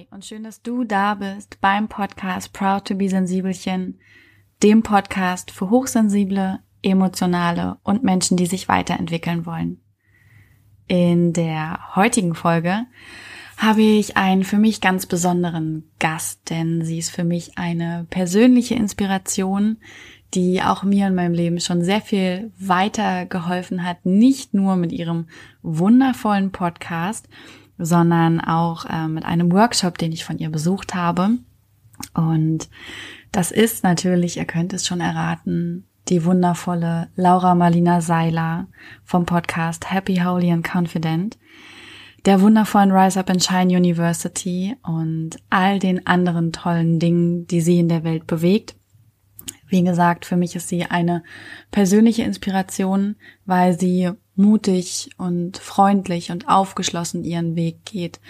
Hi und schön, dass du da bist beim Podcast Proud to be Sensibelchen, dem Podcast für Hochsensible, Emotionale und Menschen, die sich weiterentwickeln wollen. In der heutigen Folge habe ich einen für mich ganz besonderen Gast, denn sie ist für mich eine persönliche Inspiration, die auch mir in meinem Leben schon sehr viel weitergeholfen hat, nicht nur mit ihrem wundervollen Podcast, sondern auch äh, mit einem Workshop, den ich von ihr besucht habe. Und das ist natürlich, ihr könnt es schon erraten, die wundervolle Laura Marlina Seiler vom Podcast Happy, Holy and Confident, der wundervollen Rise Up and Shine University und all den anderen tollen Dingen, die sie in der Welt bewegt. Wie gesagt, für mich ist sie eine persönliche Inspiration, weil sie mutig und freundlich und aufgeschlossen ihren Weg geht,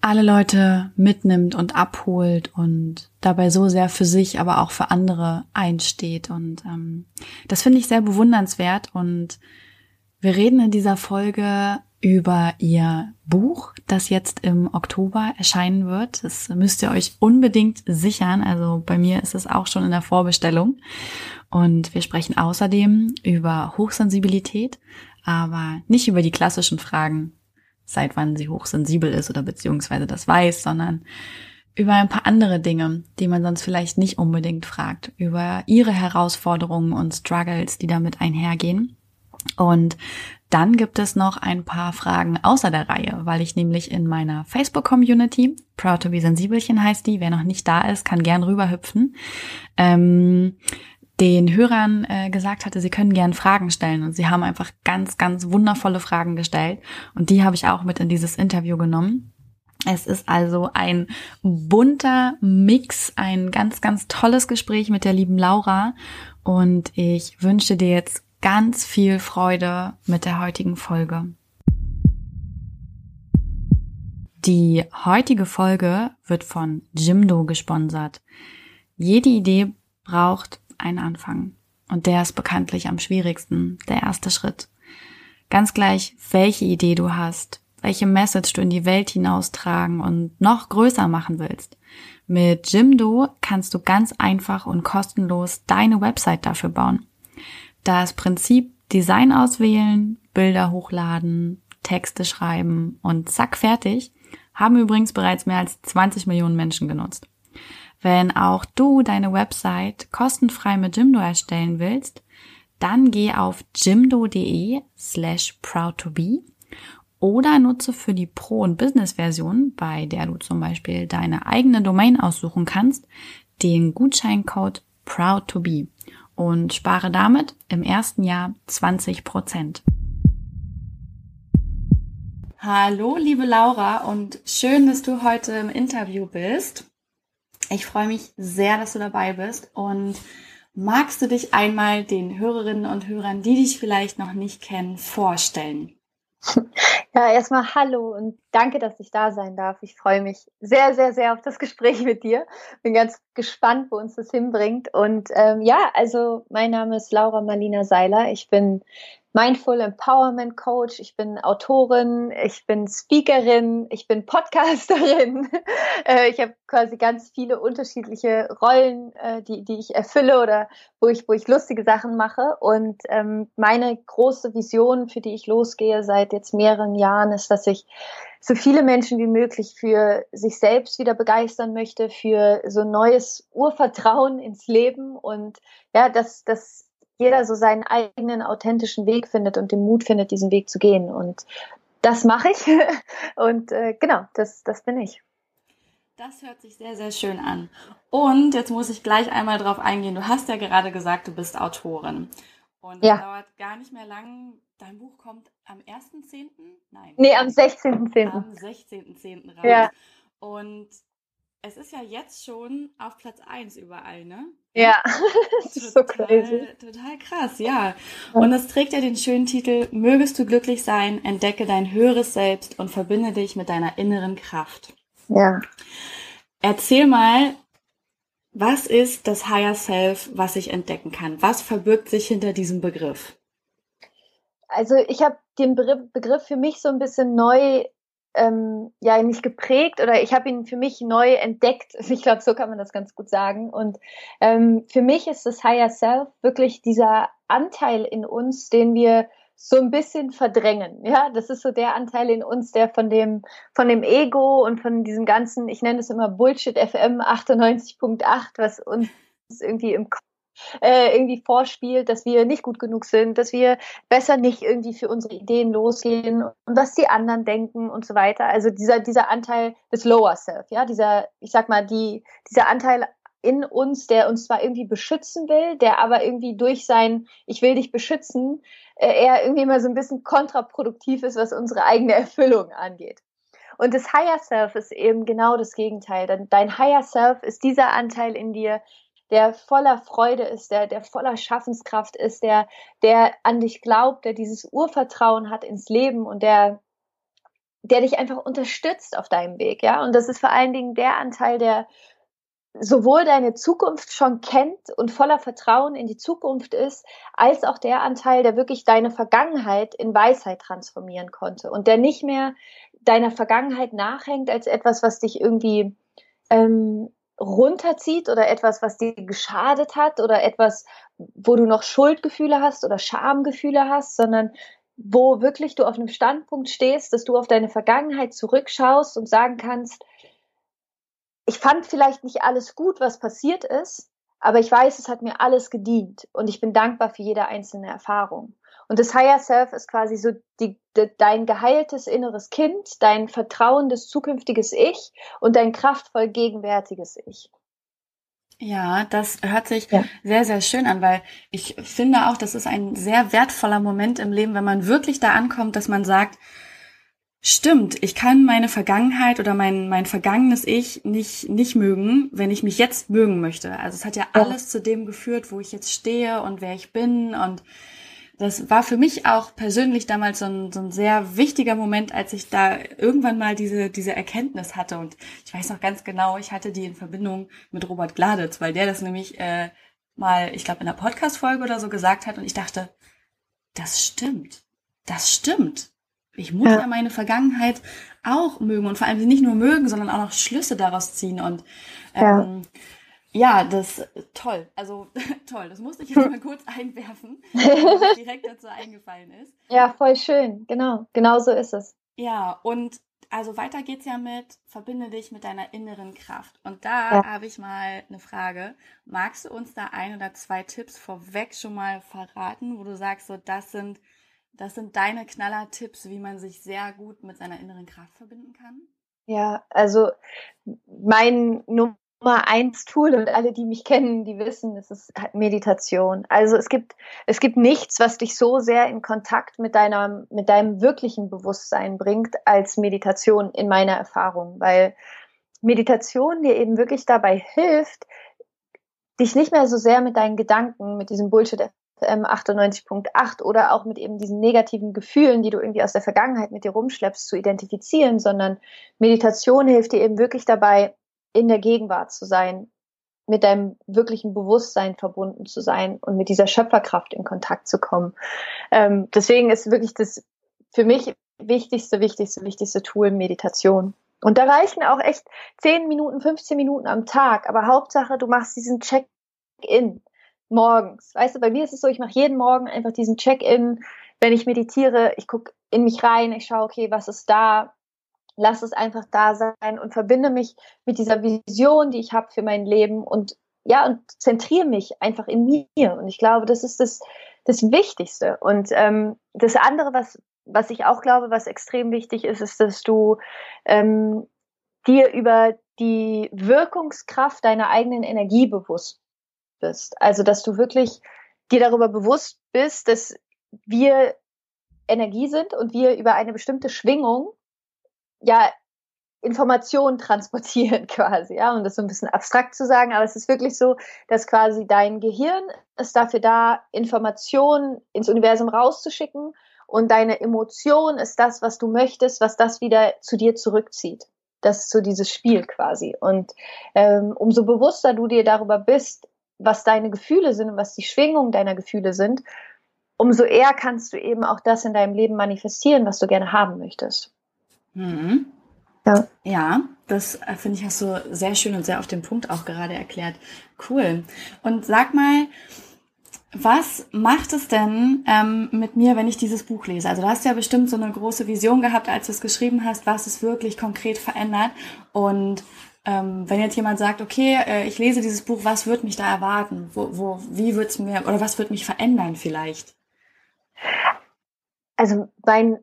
alle Leute mitnimmt und abholt und dabei so sehr für sich, aber auch für andere einsteht. Und ähm, das finde ich sehr bewundernswert. Und wir reden in dieser Folge über ihr Buch, das jetzt im Oktober erscheinen wird. Das müsst ihr euch unbedingt sichern. Also bei mir ist es auch schon in der Vorbestellung. Und wir sprechen außerdem über Hochsensibilität, aber nicht über die klassischen Fragen, seit wann sie hochsensibel ist oder beziehungsweise das weiß, sondern über ein paar andere Dinge, die man sonst vielleicht nicht unbedingt fragt, über ihre Herausforderungen und Struggles, die damit einhergehen. Und dann gibt es noch ein paar Fragen außer der Reihe, weil ich nämlich in meiner Facebook-Community, Proud to be Sensibelchen heißt die, wer noch nicht da ist, kann gern rüberhüpfen, ähm, den Hörern äh, gesagt hatte, sie können gern Fragen stellen und sie haben einfach ganz, ganz wundervolle Fragen gestellt und die habe ich auch mit in dieses Interview genommen. Es ist also ein bunter Mix, ein ganz, ganz tolles Gespräch mit der lieben Laura und ich wünsche dir jetzt ganz viel Freude mit der heutigen Folge. Die heutige Folge wird von Jimdo gesponsert. Jede Idee braucht einen Anfang. Und der ist bekanntlich am schwierigsten, der erste Schritt. Ganz gleich, welche Idee du hast, welche Message du in die Welt hinaustragen und noch größer machen willst. Mit Jimdo kannst du ganz einfach und kostenlos deine Website dafür bauen. Das Prinzip Design auswählen, Bilder hochladen, Texte schreiben und zack fertig haben übrigens bereits mehr als 20 Millionen Menschen genutzt. Wenn auch du deine Website kostenfrei mit Jimdo erstellen willst, dann geh auf jimdo.de slash proud to be oder nutze für die Pro- und Business-Version, bei der du zum Beispiel deine eigene Domain aussuchen kannst, den Gutscheincode proud to be und spare damit im ersten Jahr 20 Prozent. Hallo, liebe Laura und schön, dass du heute im Interview bist. Ich freue mich sehr, dass du dabei bist und magst du dich einmal den Hörerinnen und Hörern, die dich vielleicht noch nicht kennen, vorstellen? Ja, erstmal hallo und danke, dass ich da sein darf. Ich freue mich sehr, sehr, sehr auf das Gespräch mit dir. Bin ganz gespannt, wo uns das hinbringt. Und ähm, ja, also mein Name ist Laura Marlina Seiler. Ich bin Mindful Empowerment Coach, ich bin Autorin, ich bin Speakerin, ich bin Podcasterin. Äh, ich habe quasi ganz viele unterschiedliche Rollen, äh, die, die ich erfülle oder wo ich, wo ich lustige Sachen mache. Und ähm, meine große Vision, für die ich losgehe seit jetzt mehreren Jahren, ist, dass ich so viele Menschen wie möglich für sich selbst wieder begeistern möchte, für so neues Urvertrauen ins Leben und ja, dass, dass jeder so seinen eigenen authentischen Weg findet und den Mut findet, diesen Weg zu gehen. Und das mache ich. Und äh, genau, das, das bin ich. Das hört sich sehr, sehr schön an. Und jetzt muss ich gleich einmal drauf eingehen. Du hast ja gerade gesagt, du bist Autorin. Und ja. dauert gar nicht mehr lang. Dein Buch kommt am 1.10.? Nein. Nee, am 16.10. Am 16.10. raus. Ja. Und es ist ja jetzt schon auf Platz 1 überall, ne? Ja, das ist so crazy. Total krass, ja. Und es trägt ja den schönen Titel Mögest du glücklich sein, entdecke dein höheres Selbst und verbinde dich mit deiner inneren Kraft. Ja. Erzähl mal, was ist das Higher Self, was ich entdecken kann? Was verbirgt sich hinter diesem Begriff? Also ich habe den Begriff für mich so ein bisschen neu ähm, ja nicht geprägt oder ich habe ihn für mich neu entdeckt. Ich glaube, so kann man das ganz gut sagen. Und ähm, für mich ist das Higher Self wirklich dieser Anteil in uns, den wir so ein bisschen verdrängen. Ja, das ist so der Anteil in uns, der von dem, von dem Ego und von diesem ganzen, ich nenne es immer Bullshit FM 98.8, was uns irgendwie im Kopf äh, irgendwie vorspielt, dass wir nicht gut genug sind, dass wir besser nicht irgendwie für unsere Ideen losgehen und was die anderen denken und so weiter. Also dieser, dieser Anteil des Lower Self, ja, dieser, ich sag mal, die, dieser Anteil in uns, der uns zwar irgendwie beschützen will, der aber irgendwie durch sein Ich will dich beschützen, äh, eher irgendwie mal so ein bisschen kontraproduktiv ist, was unsere eigene Erfüllung angeht. Und das Higher Self ist eben genau das Gegenteil. Dein Higher Self ist dieser Anteil in dir, der voller Freude ist, der, der voller Schaffenskraft ist, der, der an dich glaubt, der dieses Urvertrauen hat ins Leben und der, der dich einfach unterstützt auf deinem Weg, ja. Und das ist vor allen Dingen der Anteil, der sowohl deine Zukunft schon kennt und voller Vertrauen in die Zukunft ist, als auch der Anteil, der wirklich deine Vergangenheit in Weisheit transformieren konnte und der nicht mehr deiner Vergangenheit nachhängt als etwas, was dich irgendwie ähm, runterzieht oder etwas, was dir geschadet hat oder etwas, wo du noch Schuldgefühle hast oder Schamgefühle hast, sondern wo wirklich du auf einem Standpunkt stehst, dass du auf deine Vergangenheit zurückschaust und sagen kannst, ich fand vielleicht nicht alles gut, was passiert ist, aber ich weiß, es hat mir alles gedient und ich bin dankbar für jede einzelne Erfahrung. Und das Higher Self ist quasi so die, de, dein geheiltes inneres Kind, dein vertrauendes zukünftiges Ich und dein kraftvoll gegenwärtiges Ich. Ja, das hört sich ja. sehr, sehr schön an, weil ich finde auch, das ist ein sehr wertvoller Moment im Leben, wenn man wirklich da ankommt, dass man sagt, Stimmt, ich kann meine Vergangenheit oder mein, mein vergangenes Ich nicht, nicht mögen, wenn ich mich jetzt mögen möchte. Also es hat ja alles zu dem geführt, wo ich jetzt stehe und wer ich bin. Und das war für mich auch persönlich damals so ein, so ein sehr wichtiger Moment, als ich da irgendwann mal diese, diese Erkenntnis hatte. Und ich weiß noch ganz genau, ich hatte die in Verbindung mit Robert Gladitz, weil der das nämlich äh, mal, ich glaube, in einer Podcast-Folge oder so gesagt hat. Und ich dachte, das stimmt. Das stimmt ich muss ja. meine Vergangenheit auch mögen und vor allem nicht nur mögen, sondern auch noch Schlüsse daraus ziehen. Und ähm, ja. Ja, das toll. Also toll. Das musste ich jetzt mal kurz einwerfen, was direkt dazu eingefallen ist. Ja, voll schön. Genau. Genau so ist es. Ja, und also weiter geht's ja mit, verbinde dich mit deiner inneren Kraft. Und da ja. habe ich mal eine Frage. Magst du uns da ein oder zwei Tipps vorweg schon mal verraten, wo du sagst, so das sind das sind deine Knaller-Tipps, wie man sich sehr gut mit seiner inneren Kraft verbinden kann? Ja, also mein Nummer eins Tool und alle, die mich kennen, die wissen, es ist halt Meditation. Also es gibt, es gibt nichts, was dich so sehr in Kontakt mit deiner, mit deinem wirklichen Bewusstsein bringt als Meditation in meiner Erfahrung, weil Meditation dir eben wirklich dabei hilft, dich nicht mehr so sehr mit deinen Gedanken, mit diesem Bullshit ähm, 98.8 oder auch mit eben diesen negativen Gefühlen, die du irgendwie aus der Vergangenheit mit dir rumschleppst, zu identifizieren, sondern Meditation hilft dir eben wirklich dabei, in der Gegenwart zu sein, mit deinem wirklichen Bewusstsein verbunden zu sein und mit dieser Schöpferkraft in Kontakt zu kommen. Ähm, deswegen ist wirklich das für mich wichtigste, wichtigste, wichtigste Tool Meditation. Und da reichen auch echt 10 Minuten, 15 Minuten am Tag, aber Hauptsache, du machst diesen Check-in morgens. Weißt du, bei mir ist es so, ich mache jeden Morgen einfach diesen Check-in, wenn ich meditiere, ich gucke in mich rein, ich schaue, okay, was ist da, lass es einfach da sein und verbinde mich mit dieser Vision, die ich habe für mein Leben und ja, und zentriere mich einfach in mir. Und ich glaube, das ist das, das Wichtigste. Und ähm, das andere, was, was ich auch glaube, was extrem wichtig ist, ist, dass du ähm, dir über die Wirkungskraft deiner eigenen Energie bewusst bist. Also, dass du wirklich dir darüber bewusst bist, dass wir Energie sind und wir über eine bestimmte Schwingung ja Informationen transportieren quasi, ja, um das so ein bisschen abstrakt zu sagen, aber es ist wirklich so, dass quasi dein Gehirn ist dafür da, Informationen ins Universum rauszuschicken und deine Emotion ist das, was du möchtest, was das wieder zu dir zurückzieht. Das ist so dieses Spiel quasi. Und ähm, umso bewusster du dir darüber bist, was deine Gefühle sind und was die Schwingung deiner Gefühle sind, umso eher kannst du eben auch das in deinem Leben manifestieren, was du gerne haben möchtest. Mhm. Ja. ja, das äh, finde ich hast du sehr schön und sehr auf den Punkt auch gerade erklärt. Cool. Und sag mal, was macht es denn ähm, mit mir, wenn ich dieses Buch lese? Also du hast ja bestimmt so eine große Vision gehabt, als du es geschrieben hast, was es wirklich konkret verändert. Und ähm, wenn jetzt jemand sagt, okay, äh, ich lese dieses Buch, was wird mich da erwarten? Wo, wo, wie wird's mir oder was wird mich verändern vielleicht? Also mein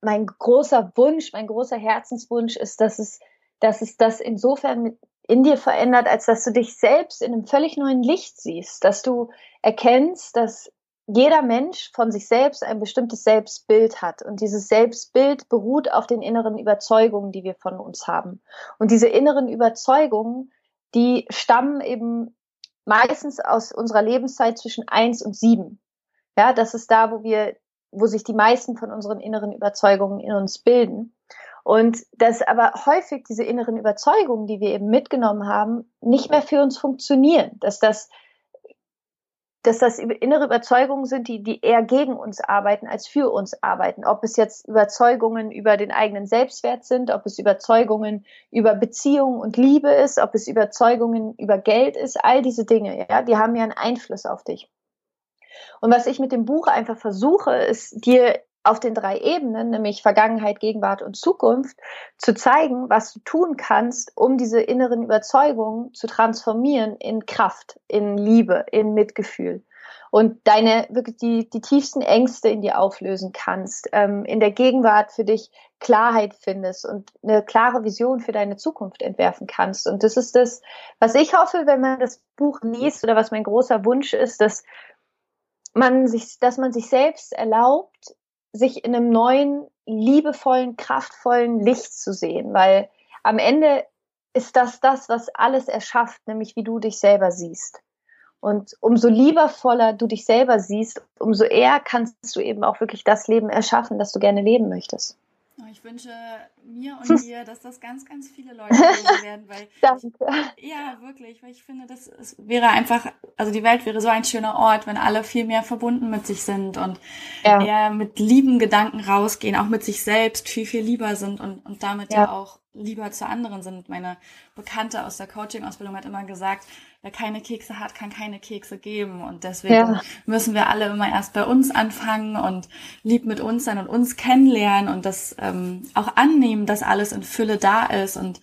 mein großer Wunsch, mein großer Herzenswunsch ist, dass es, dass es das insofern in dir verändert, als dass du dich selbst in einem völlig neuen Licht siehst, dass du erkennst, dass jeder Mensch von sich selbst ein bestimmtes Selbstbild hat. Und dieses Selbstbild beruht auf den inneren Überzeugungen, die wir von uns haben. Und diese inneren Überzeugungen, die stammen eben meistens aus unserer Lebenszeit zwischen eins und sieben. Ja, das ist da, wo wir wo sich die meisten von unseren inneren Überzeugungen in uns bilden. Und dass aber häufig diese inneren Überzeugungen, die wir eben mitgenommen haben, nicht mehr für uns funktionieren. Dass das, dass das innere Überzeugungen sind, die, die eher gegen uns arbeiten, als für uns arbeiten. Ob es jetzt Überzeugungen über den eigenen Selbstwert sind, ob es Überzeugungen über Beziehung und Liebe ist, ob es Überzeugungen über Geld ist, all diese Dinge, ja, die haben ja einen Einfluss auf dich. Und was ich mit dem Buch einfach versuche, ist dir auf den drei Ebenen, nämlich Vergangenheit, Gegenwart und Zukunft, zu zeigen, was du tun kannst, um diese inneren Überzeugungen zu transformieren in Kraft, in Liebe, in Mitgefühl. Und deine wirklich die, die tiefsten Ängste in dir auflösen kannst, ähm, in der Gegenwart für dich Klarheit findest und eine klare Vision für deine Zukunft entwerfen kannst. Und das ist das, was ich hoffe, wenn man das Buch liest oder was mein großer Wunsch ist, dass man sich, dass man sich selbst erlaubt, sich in einem neuen, liebevollen, kraftvollen Licht zu sehen, weil am Ende ist das das, was alles erschafft, nämlich wie du dich selber siehst. Und umso liebevoller du dich selber siehst, umso eher kannst du eben auch wirklich das Leben erschaffen, das du gerne leben möchtest. Oh, ich wünsche mir und dir, dass das ganz, ganz viele Leute werden, weil Danke. Ja wirklich, weil ich finde, das es wäre einfach, also die Welt wäre so ein schöner Ort, wenn alle viel mehr verbunden mit sich sind und ja. eher mit lieben Gedanken rausgehen, auch mit sich selbst viel viel lieber sind und und damit ja, ja auch lieber zu anderen sind. Meine Bekannte aus der Coaching-Ausbildung hat immer gesagt, wer keine Kekse hat, kann keine Kekse geben. Und deswegen ja. müssen wir alle immer erst bei uns anfangen und lieb mit uns sein und uns kennenlernen und das ähm, auch annehmen, dass alles in Fülle da ist und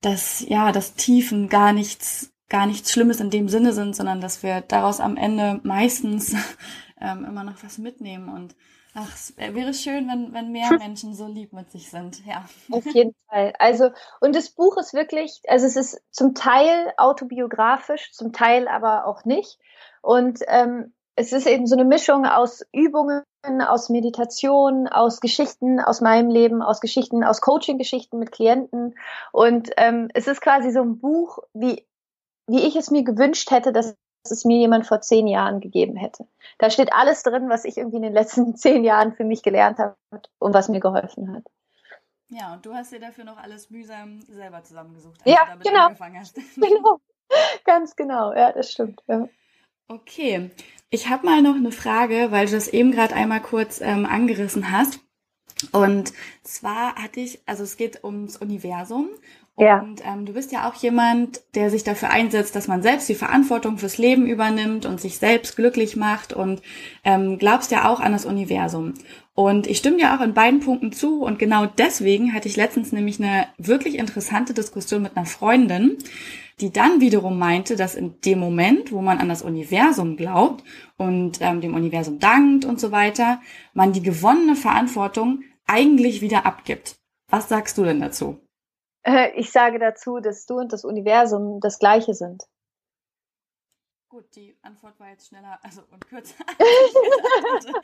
dass ja das Tiefen gar nichts gar nichts Schlimmes in dem Sinne sind, sondern dass wir daraus am Ende meistens ähm, immer noch was mitnehmen und Ach, es wäre schön, wenn, wenn mehr Menschen so lieb mit sich sind, ja. Auf jeden Fall. Also, und das Buch ist wirklich, also es ist zum Teil autobiografisch, zum Teil aber auch nicht. Und ähm, es ist eben so eine Mischung aus Übungen, aus Meditation, aus Geschichten aus meinem Leben, aus Geschichten, aus Coaching-Geschichten mit Klienten. Und ähm, es ist quasi so ein Buch, wie, wie ich es mir gewünscht hätte, dass es mir jemand vor zehn Jahren gegeben hätte. Da steht alles drin, was ich irgendwie in den letzten zehn Jahren für mich gelernt habe und was mir geholfen hat. Ja, und du hast dir dafür noch alles mühsam selber zusammengesucht, als ja, du damit genau. angefangen hast. Genau, ganz genau, ja, das stimmt. Ja. Okay, ich habe mal noch eine Frage, weil du das eben gerade einmal kurz ähm, angerissen hast. Und zwar hatte ich, also es geht ums Universum ja. Und ähm, du bist ja auch jemand, der sich dafür einsetzt, dass man selbst die Verantwortung fürs Leben übernimmt und sich selbst glücklich macht und ähm, glaubst ja auch an das Universum. Und ich stimme dir auch in beiden Punkten zu und genau deswegen hatte ich letztens nämlich eine wirklich interessante Diskussion mit einer Freundin, die dann wiederum meinte, dass in dem Moment, wo man an das Universum glaubt und ähm, dem Universum dankt und so weiter, man die gewonnene Verantwortung eigentlich wieder abgibt. Was sagst du denn dazu? Äh, ich sage dazu, dass du und das Universum das gleiche sind. Gut, die Antwort war jetzt schneller also und kürzer.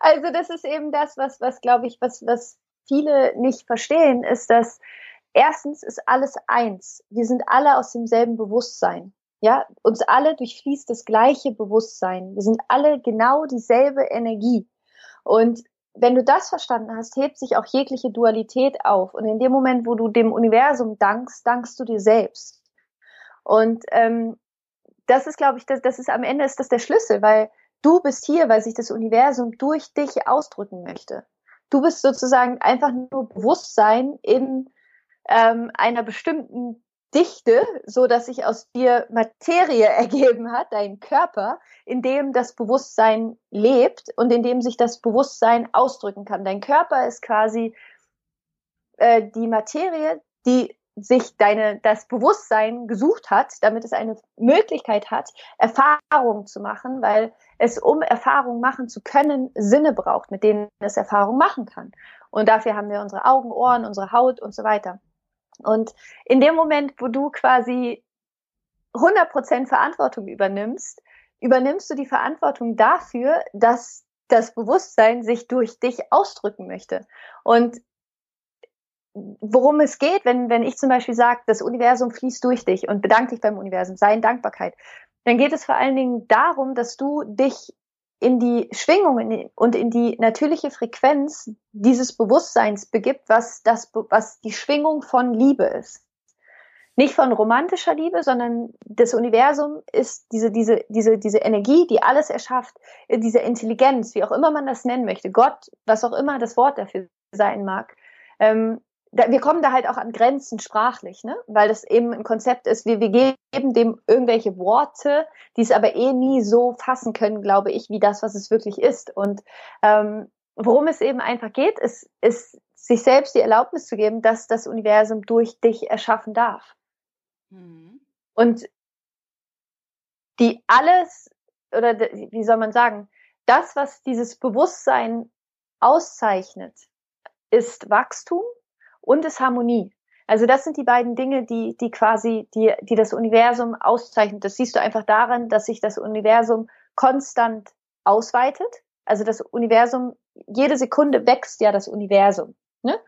also das ist eben das, was, was glaube ich, was, was viele nicht verstehen, ist, dass erstens ist alles eins. Wir sind alle aus demselben Bewusstsein. Ja, uns alle durchfließt das gleiche Bewusstsein. Wir sind alle genau dieselbe Energie. Und wenn du das verstanden hast, hebt sich auch jegliche Dualität auf. Und in dem Moment, wo du dem Universum dankst, dankst du dir selbst. Und ähm, das ist, glaube ich, das, das ist am Ende ist das der Schlüssel, weil du bist hier, weil sich das Universum durch dich ausdrücken möchte. du bist sozusagen einfach nur Bewusstsein in ähm, einer bestimmten Dichte, so dass sich aus dir Materie ergeben hat, dein Körper, in dem das Bewusstsein lebt und in dem sich das Bewusstsein ausdrücken kann. Dein Körper ist quasi äh, die Materie, die sich deine, das Bewusstsein gesucht hat, damit es eine Möglichkeit hat, Erfahrungen zu machen, weil es, um Erfahrungen machen zu können, Sinne braucht, mit denen es Erfahrungen machen kann. Und dafür haben wir unsere Augen, Ohren, unsere Haut und so weiter. Und in dem Moment, wo du quasi 100% Verantwortung übernimmst, übernimmst du die Verantwortung dafür, dass das Bewusstsein sich durch dich ausdrücken möchte. Und worum es geht, wenn, wenn ich zum Beispiel sage, das Universum fließt durch dich und bedank dich beim Universum, sei in Dankbarkeit, dann geht es vor allen Dingen darum, dass du dich in die Schwingungen und in die natürliche Frequenz dieses Bewusstseins begibt, was das, was die Schwingung von Liebe ist. Nicht von romantischer Liebe, sondern das Universum ist diese, diese, diese, diese Energie, die alles erschafft, diese Intelligenz, wie auch immer man das nennen möchte, Gott, was auch immer das Wort dafür sein mag, ähm, da, wir kommen da halt auch an Grenzen sprachlich, ne? weil das eben ein Konzept ist, wir, wir geben dem irgendwelche Worte, die es aber eh nie so fassen können, glaube ich, wie das, was es wirklich ist. Und ähm, worum es eben einfach geht, ist, ist sich selbst die Erlaubnis zu geben, dass das Universum durch dich erschaffen darf. Mhm. Und die alles, oder wie soll man sagen, das, was dieses Bewusstsein auszeichnet, ist Wachstum und ist Harmonie. Also das sind die beiden Dinge, die, die quasi, die, die das Universum auszeichnet. Das siehst du einfach daran, dass sich das Universum konstant ausweitet. Also das Universum, jede Sekunde wächst ja das Universum. Ne?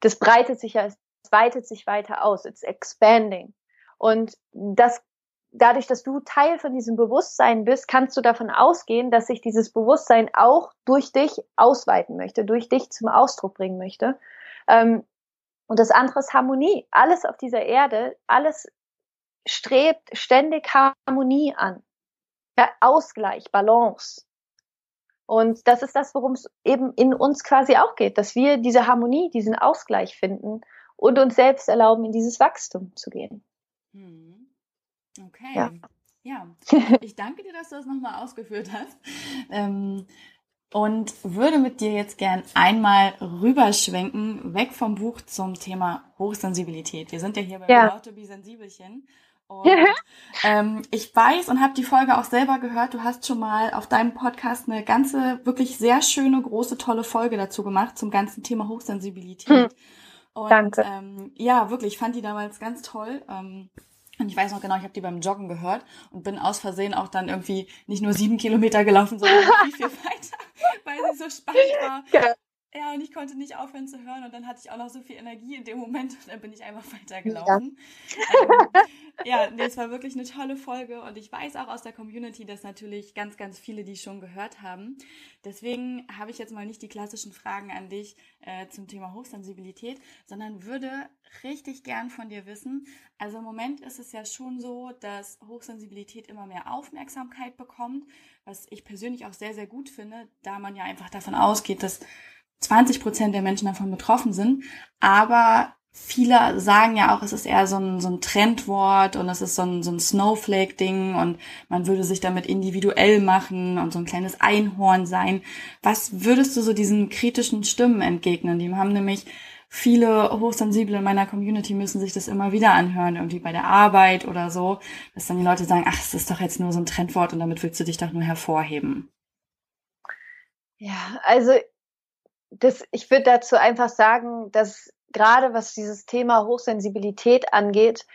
Das breitet sich ja, es weitet sich weiter aus. It's expanding. Und das, dadurch, dass du Teil von diesem Bewusstsein bist, kannst du davon ausgehen, dass sich dieses Bewusstsein auch durch dich ausweiten möchte, durch dich zum Ausdruck bringen möchte. Ähm, und das andere ist Harmonie. Alles auf dieser Erde, alles strebt ständig Harmonie an. Ja, Ausgleich, Balance. Und das ist das, worum es eben in uns quasi auch geht, dass wir diese Harmonie, diesen Ausgleich finden und uns selbst erlauben, in dieses Wachstum zu gehen. Hm. Okay. Ja. ja. ich danke dir, dass du das nochmal ausgeführt hast. Ähm, und würde mit dir jetzt gern einmal rüberschwenken, weg vom Buch zum Thema Hochsensibilität. Wir sind ja hier bei ja. Be Sensibelchen. Und ähm, ich weiß und habe die Folge auch selber gehört, du hast schon mal auf deinem Podcast eine ganze, wirklich sehr schöne, große, tolle Folge dazu gemacht zum ganzen Thema Hochsensibilität. Hm. Und, Danke. Ähm, ja, wirklich, ich fand die damals ganz toll. Ähm, und ich weiß noch genau, ich habe die beim Joggen gehört und bin aus Versehen auch dann irgendwie nicht nur sieben Kilometer gelaufen, sondern viel, viel weiter, weil sie so spannend war. Ja. Ja, und ich konnte nicht aufhören zu hören und dann hatte ich auch noch so viel Energie in dem Moment und dann bin ich einfach weitergelaufen. Ja, ähm, ja nee, es war wirklich eine tolle Folge und ich weiß auch aus der Community, dass natürlich ganz, ganz viele die schon gehört haben. Deswegen habe ich jetzt mal nicht die klassischen Fragen an dich äh, zum Thema Hochsensibilität, sondern würde richtig gern von dir wissen. Also im Moment ist es ja schon so, dass Hochsensibilität immer mehr Aufmerksamkeit bekommt, was ich persönlich auch sehr, sehr gut finde, da man ja einfach davon ausgeht, dass 20 Prozent der Menschen davon betroffen sind. Aber viele sagen ja auch, es ist eher so ein, so ein Trendwort und es ist so ein, so ein Snowflake-Ding und man würde sich damit individuell machen und so ein kleines Einhorn sein. Was würdest du so diesen kritischen Stimmen entgegnen? Die haben nämlich viele Hochsensible in meiner Community müssen sich das immer wieder anhören, irgendwie bei der Arbeit oder so, dass dann die Leute sagen, ach, es ist doch jetzt nur so ein Trendwort und damit willst du dich doch nur hervorheben. Ja, also das, ich würde dazu einfach sagen, dass gerade was dieses Thema Hochsensibilität angeht,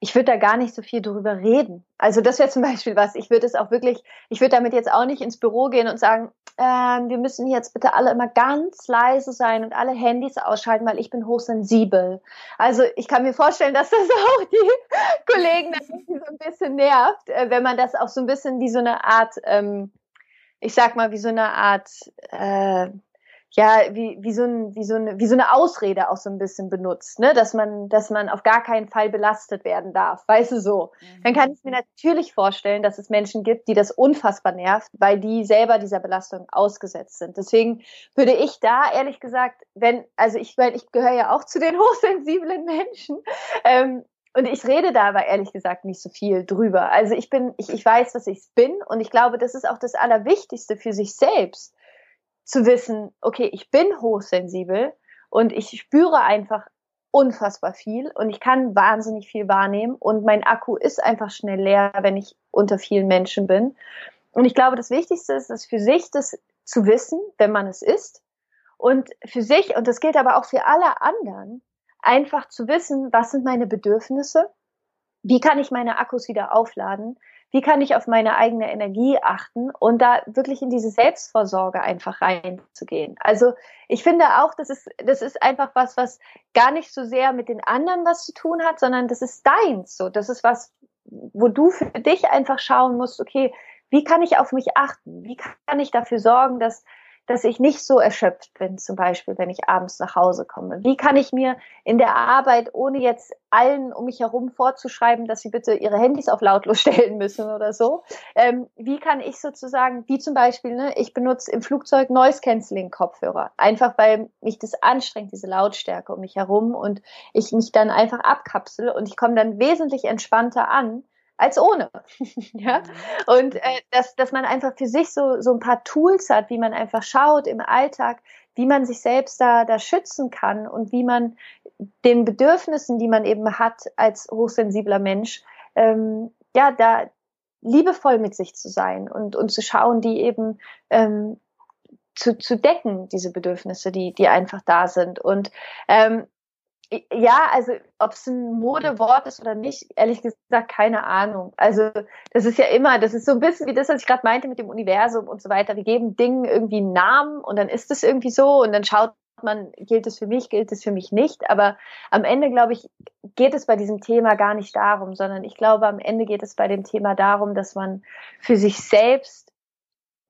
ich würde da gar nicht so viel drüber reden. Also das wäre zum Beispiel was. Ich würde es auch wirklich, ich würde damit jetzt auch nicht ins Büro gehen und sagen, äh, wir müssen jetzt bitte alle immer ganz leise sein und alle Handys ausschalten, weil ich bin hochsensibel. Also ich kann mir vorstellen, dass das auch die Kollegen so ein bisschen nervt, äh, wenn man das auch so ein bisschen wie so eine Art, ähm, ich sag mal, wie so eine Art äh, ja, wie, wie, so ein, wie, so eine, wie so eine Ausrede auch so ein bisschen benutzt, ne? dass man, dass man auf gar keinen Fall belastet werden darf, weißt du so. Mhm. Dann kann ich mir natürlich vorstellen, dass es Menschen gibt, die das unfassbar nervt, weil die selber dieser Belastung ausgesetzt sind. Deswegen würde ich da ehrlich gesagt, wenn, also ich meine, ich gehöre ja auch zu den hochsensiblen Menschen, ähm, und ich rede da aber ehrlich gesagt nicht so viel drüber. Also ich bin, ich, ich weiß, dass ich es bin und ich glaube, das ist auch das Allerwichtigste für sich selbst zu wissen, okay, ich bin hochsensibel und ich spüre einfach unfassbar viel und ich kann wahnsinnig viel wahrnehmen und mein Akku ist einfach schnell leer, wenn ich unter vielen Menschen bin. Und ich glaube, das Wichtigste ist, es für sich das zu wissen, wenn man es ist und für sich, und das gilt aber auch für alle anderen, einfach zu wissen, was sind meine Bedürfnisse, wie kann ich meine Akkus wieder aufladen, wie kann ich auf meine eigene Energie achten und da wirklich in diese Selbstvorsorge einfach reinzugehen. Also ich finde auch, das ist, das ist einfach was, was gar nicht so sehr mit den anderen was zu tun hat, sondern das ist deins. So, das ist was, wo du für dich einfach schauen musst, okay, wie kann ich auf mich achten? Wie kann ich dafür sorgen, dass dass ich nicht so erschöpft bin, zum Beispiel, wenn ich abends nach Hause komme? Wie kann ich mir in der Arbeit, ohne jetzt allen um mich herum vorzuschreiben, dass sie bitte ihre Handys auf lautlos stellen müssen oder so, ähm, wie kann ich sozusagen, wie zum Beispiel, ne, ich benutze im Flugzeug Noise Cancelling Kopfhörer, einfach weil mich das anstrengt, diese Lautstärke um mich herum und ich mich dann einfach abkapsel und ich komme dann wesentlich entspannter an, als ohne. ja? Mhm. Und äh, dass, dass man einfach für sich so, so ein paar Tools hat, wie man einfach schaut im Alltag, wie man sich selbst da, da schützen kann und wie man den Bedürfnissen, die man eben hat als hochsensibler Mensch, ähm, ja, da liebevoll mit sich zu sein und, und zu schauen, die eben ähm, zu, zu decken, diese Bedürfnisse, die, die einfach da sind. Und ähm, ja, also ob es ein Modewort ist oder nicht, ehrlich gesagt, keine Ahnung. Also das ist ja immer, das ist so ein bisschen wie das, was ich gerade meinte mit dem Universum und so weiter. Wir geben Dingen irgendwie einen Namen und dann ist es irgendwie so und dann schaut man, gilt es für mich, gilt es für mich nicht. Aber am Ende, glaube ich, geht es bei diesem Thema gar nicht darum, sondern ich glaube, am Ende geht es bei dem Thema darum, dass man für sich selbst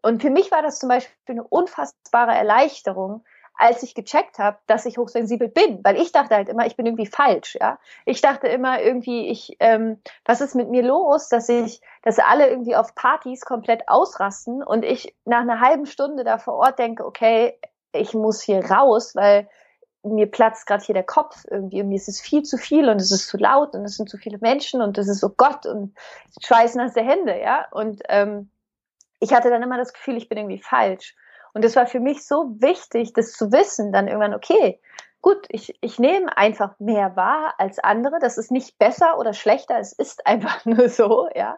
und für mich war das zum Beispiel eine unfassbare Erleichterung, als ich gecheckt habe, dass ich hochsensibel bin, weil ich dachte halt immer, ich bin irgendwie falsch, ja. Ich dachte immer irgendwie, ich, ähm, was ist mit mir los, dass ich, dass alle irgendwie auf Partys komplett ausrasten und ich nach einer halben Stunde da vor Ort denke, okay, ich muss hier raus, weil mir platzt gerade hier der Kopf irgendwie und mir ist es viel zu viel und es ist zu laut und es sind zu viele Menschen und es ist so Gott und der Hände, ja. Und ähm, ich hatte dann immer das Gefühl, ich bin irgendwie falsch. Und es war für mich so wichtig, das zu wissen, dann irgendwann, okay, gut, ich, ich nehme einfach mehr wahr als andere. Das ist nicht besser oder schlechter, es ist einfach nur so, ja.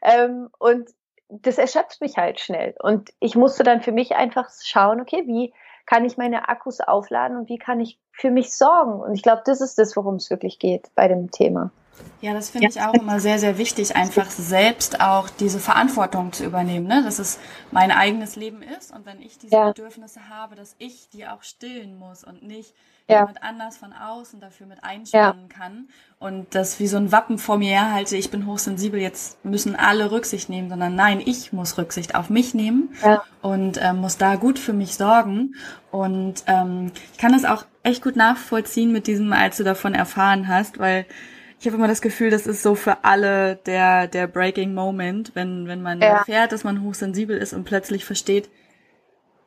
Ähm, und das erschöpft mich halt schnell. Und ich musste dann für mich einfach schauen, okay, wie kann ich meine Akkus aufladen und wie kann ich für mich sorgen? Und ich glaube, das ist das, worum es wirklich geht bei dem Thema. Ja, das finde ich auch immer sehr, sehr wichtig, einfach selbst auch diese Verantwortung zu übernehmen, ne? dass es mein eigenes Leben ist und wenn ich diese ja. Bedürfnisse habe, dass ich die auch stillen muss und nicht ja. jemand anders von außen dafür mit einspannen ja. kann und das wie so ein Wappen vor mir herhalte, ich bin hochsensibel, jetzt müssen alle Rücksicht nehmen, sondern nein, ich muss Rücksicht auf mich nehmen ja. und äh, muss da gut für mich sorgen und ähm, ich kann das auch echt gut nachvollziehen mit diesem, als du davon erfahren hast, weil ich habe immer das Gefühl, das ist so für alle der, der Breaking Moment, wenn, wenn man ja. erfährt, dass man hochsensibel ist und plötzlich versteht,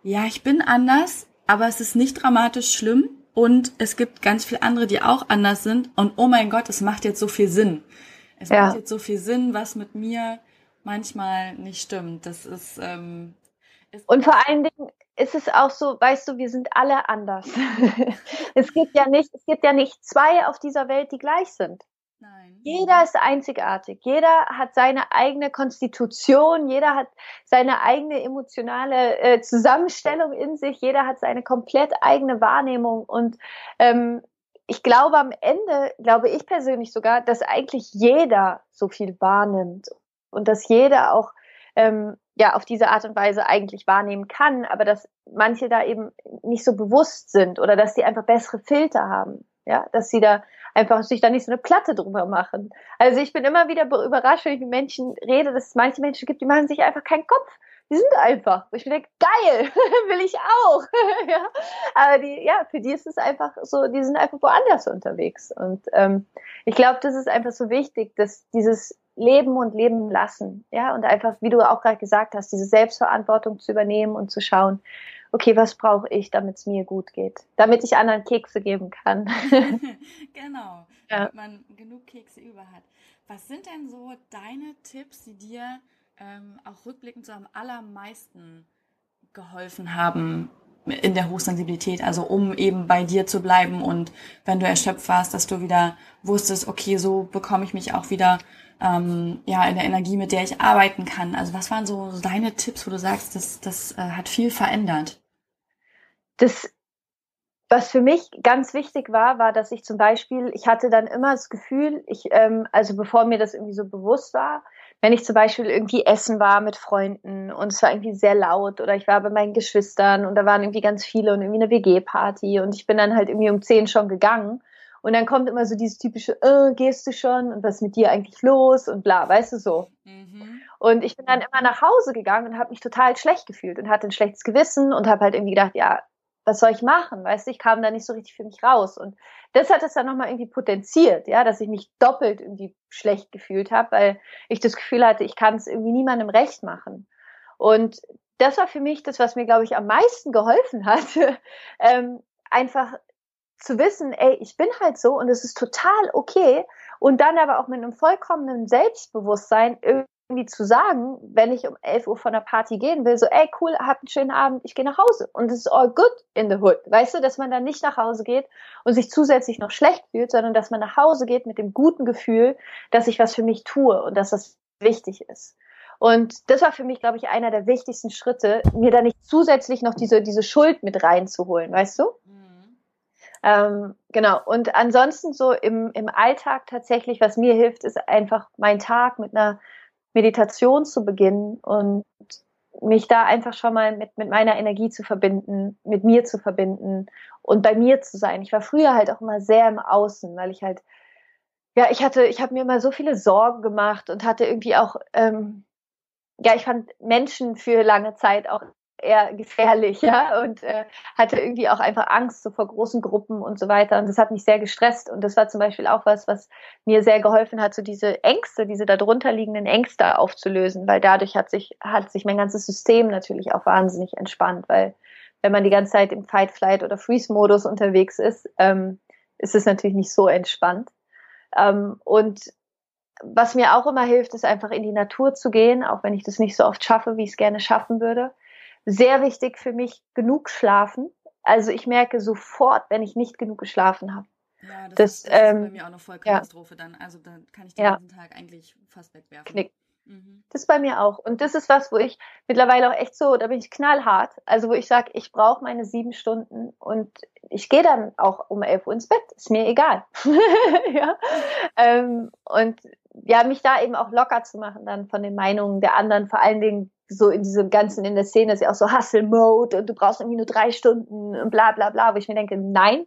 ja, ich bin anders, aber es ist nicht dramatisch schlimm und es gibt ganz viele andere, die auch anders sind und oh mein Gott, es macht jetzt so viel Sinn. Es ja. macht jetzt so viel Sinn, was mit mir manchmal nicht stimmt. Das ist, ähm, ist und vor allen Dingen ist es auch so, weißt du, wir sind alle anders. es gibt ja nicht, es gibt ja nicht zwei auf dieser Welt, die gleich sind. Nein. Jeder ist einzigartig. Jeder hat seine eigene Konstitution. Jeder hat seine eigene emotionale äh, Zusammenstellung in sich. Jeder hat seine komplett eigene Wahrnehmung. Und ähm, ich glaube am Ende, glaube ich persönlich sogar, dass eigentlich jeder so viel wahrnimmt und dass jeder auch ähm, ja auf diese Art und Weise eigentlich wahrnehmen kann, aber dass manche da eben nicht so bewusst sind oder dass sie einfach bessere Filter haben. Ja, dass sie da einfach sich da nicht so eine Platte drüber machen. Also ich bin immer wieder überrascht, wenn ich mit Menschen rede, dass es manche Menschen gibt, die machen sich einfach keinen Kopf die sind einfach. Ich denke, geil, will ich auch. ja. Aber die, ja, für die ist es einfach so, die sind einfach woanders unterwegs. Und ähm, ich glaube, das ist einfach so wichtig, dass dieses Leben und Leben lassen, ja, und einfach, wie du auch gerade gesagt hast, diese Selbstverantwortung zu übernehmen und zu schauen, okay, was brauche ich, damit es mir gut geht, damit ich anderen Kekse geben kann. genau, ja. damit man genug Kekse über hat. Was sind denn so deine Tipps, die dir ähm, auch rückblickend so am allermeisten geholfen haben in der Hochsensibilität, also um eben bei dir zu bleiben und wenn du erschöpft warst, dass du wieder wusstest, okay, so bekomme ich mich auch wieder ähm, ja in der Energie, mit der ich arbeiten kann. Also was waren so deine Tipps, wo du sagst, das, das äh, hat viel verändert? Das was für mich ganz wichtig war, war, dass ich zum Beispiel, ich hatte dann immer das Gefühl, ich, ähm, also bevor mir das irgendwie so bewusst war, wenn ich zum Beispiel irgendwie essen war mit Freunden und es war irgendwie sehr laut oder ich war bei meinen Geschwistern und da waren irgendwie ganz viele und irgendwie eine WG-Party und ich bin dann halt irgendwie um zehn schon gegangen und dann kommt immer so dieses typische, äh, gehst du schon und was ist mit dir eigentlich los und bla, weißt du so. Mhm. Und ich bin dann immer nach Hause gegangen und habe mich total schlecht gefühlt und hatte ein schlechtes Gewissen und habe halt irgendwie gedacht, ja, was soll ich machen? Weißt du, ich kam da nicht so richtig für mich raus. Und das hat es dann nochmal irgendwie potenziert, ja, dass ich mich doppelt irgendwie schlecht gefühlt habe, weil ich das Gefühl hatte, ich kann es irgendwie niemandem recht machen. Und das war für mich das, was mir, glaube ich, am meisten geholfen hat, ähm, einfach zu wissen, ey, ich bin halt so und es ist total okay. Und dann aber auch mit einem vollkommenen Selbstbewusstsein irgendwie zu sagen, wenn ich um 11 Uhr von der Party gehen will, so, ey, cool, habt einen schönen Abend, ich gehe nach Hause. Und es ist all good in the hood. Weißt du, dass man dann nicht nach Hause geht und sich zusätzlich noch schlecht fühlt, sondern dass man nach Hause geht mit dem guten Gefühl, dass ich was für mich tue und dass das wichtig ist. Und das war für mich, glaube ich, einer der wichtigsten Schritte, mir da nicht zusätzlich noch diese, diese Schuld mit reinzuholen, weißt du? Mhm. Ähm, genau. Und ansonsten so im, im Alltag tatsächlich, was mir hilft, ist einfach mein Tag mit einer Meditation zu beginnen und mich da einfach schon mal mit, mit meiner Energie zu verbinden, mit mir zu verbinden und bei mir zu sein. Ich war früher halt auch immer sehr im Außen, weil ich halt, ja, ich hatte, ich habe mir immer so viele Sorgen gemacht und hatte irgendwie auch, ähm, ja, ich fand Menschen für lange Zeit auch eher gefährlich, ja, und äh, hatte irgendwie auch einfach Angst so vor großen Gruppen und so weiter. Und das hat mich sehr gestresst. Und das war zum Beispiel auch was, was mir sehr geholfen hat, so diese Ängste, diese darunter liegenden Ängste aufzulösen, weil dadurch hat sich, hat sich mein ganzes System natürlich auch wahnsinnig entspannt, weil wenn man die ganze Zeit im Fight, Flight oder Freeze-Modus unterwegs ist, ähm, ist es natürlich nicht so entspannt. Ähm, und was mir auch immer hilft, ist einfach in die Natur zu gehen, auch wenn ich das nicht so oft schaffe, wie ich es gerne schaffen würde sehr wichtig für mich, genug schlafen. Also ich merke sofort, wenn ich nicht genug geschlafen habe. Ja, das, das, ist, ähm, bei mir auch eine Vollkatastrophe ja. dann. Also dann kann ich den ja. ganzen Tag eigentlich fast wegwerfen. Knick. Mhm. Das ist bei mir auch. Und das ist was, wo ich mittlerweile auch echt so, da bin ich knallhart. Also wo ich sage, ich brauche meine sieben Stunden und ich gehe dann auch um elf Uhr ins Bett. Ist mir egal. ja. Ähm, und ja, mich da eben auch locker zu machen dann von den Meinungen der anderen, vor allen Dingen so in diesem ganzen, in der Szene ist ja auch so Hustle-Mode und du brauchst irgendwie nur drei Stunden und bla bla bla, wo ich mir denke, nein,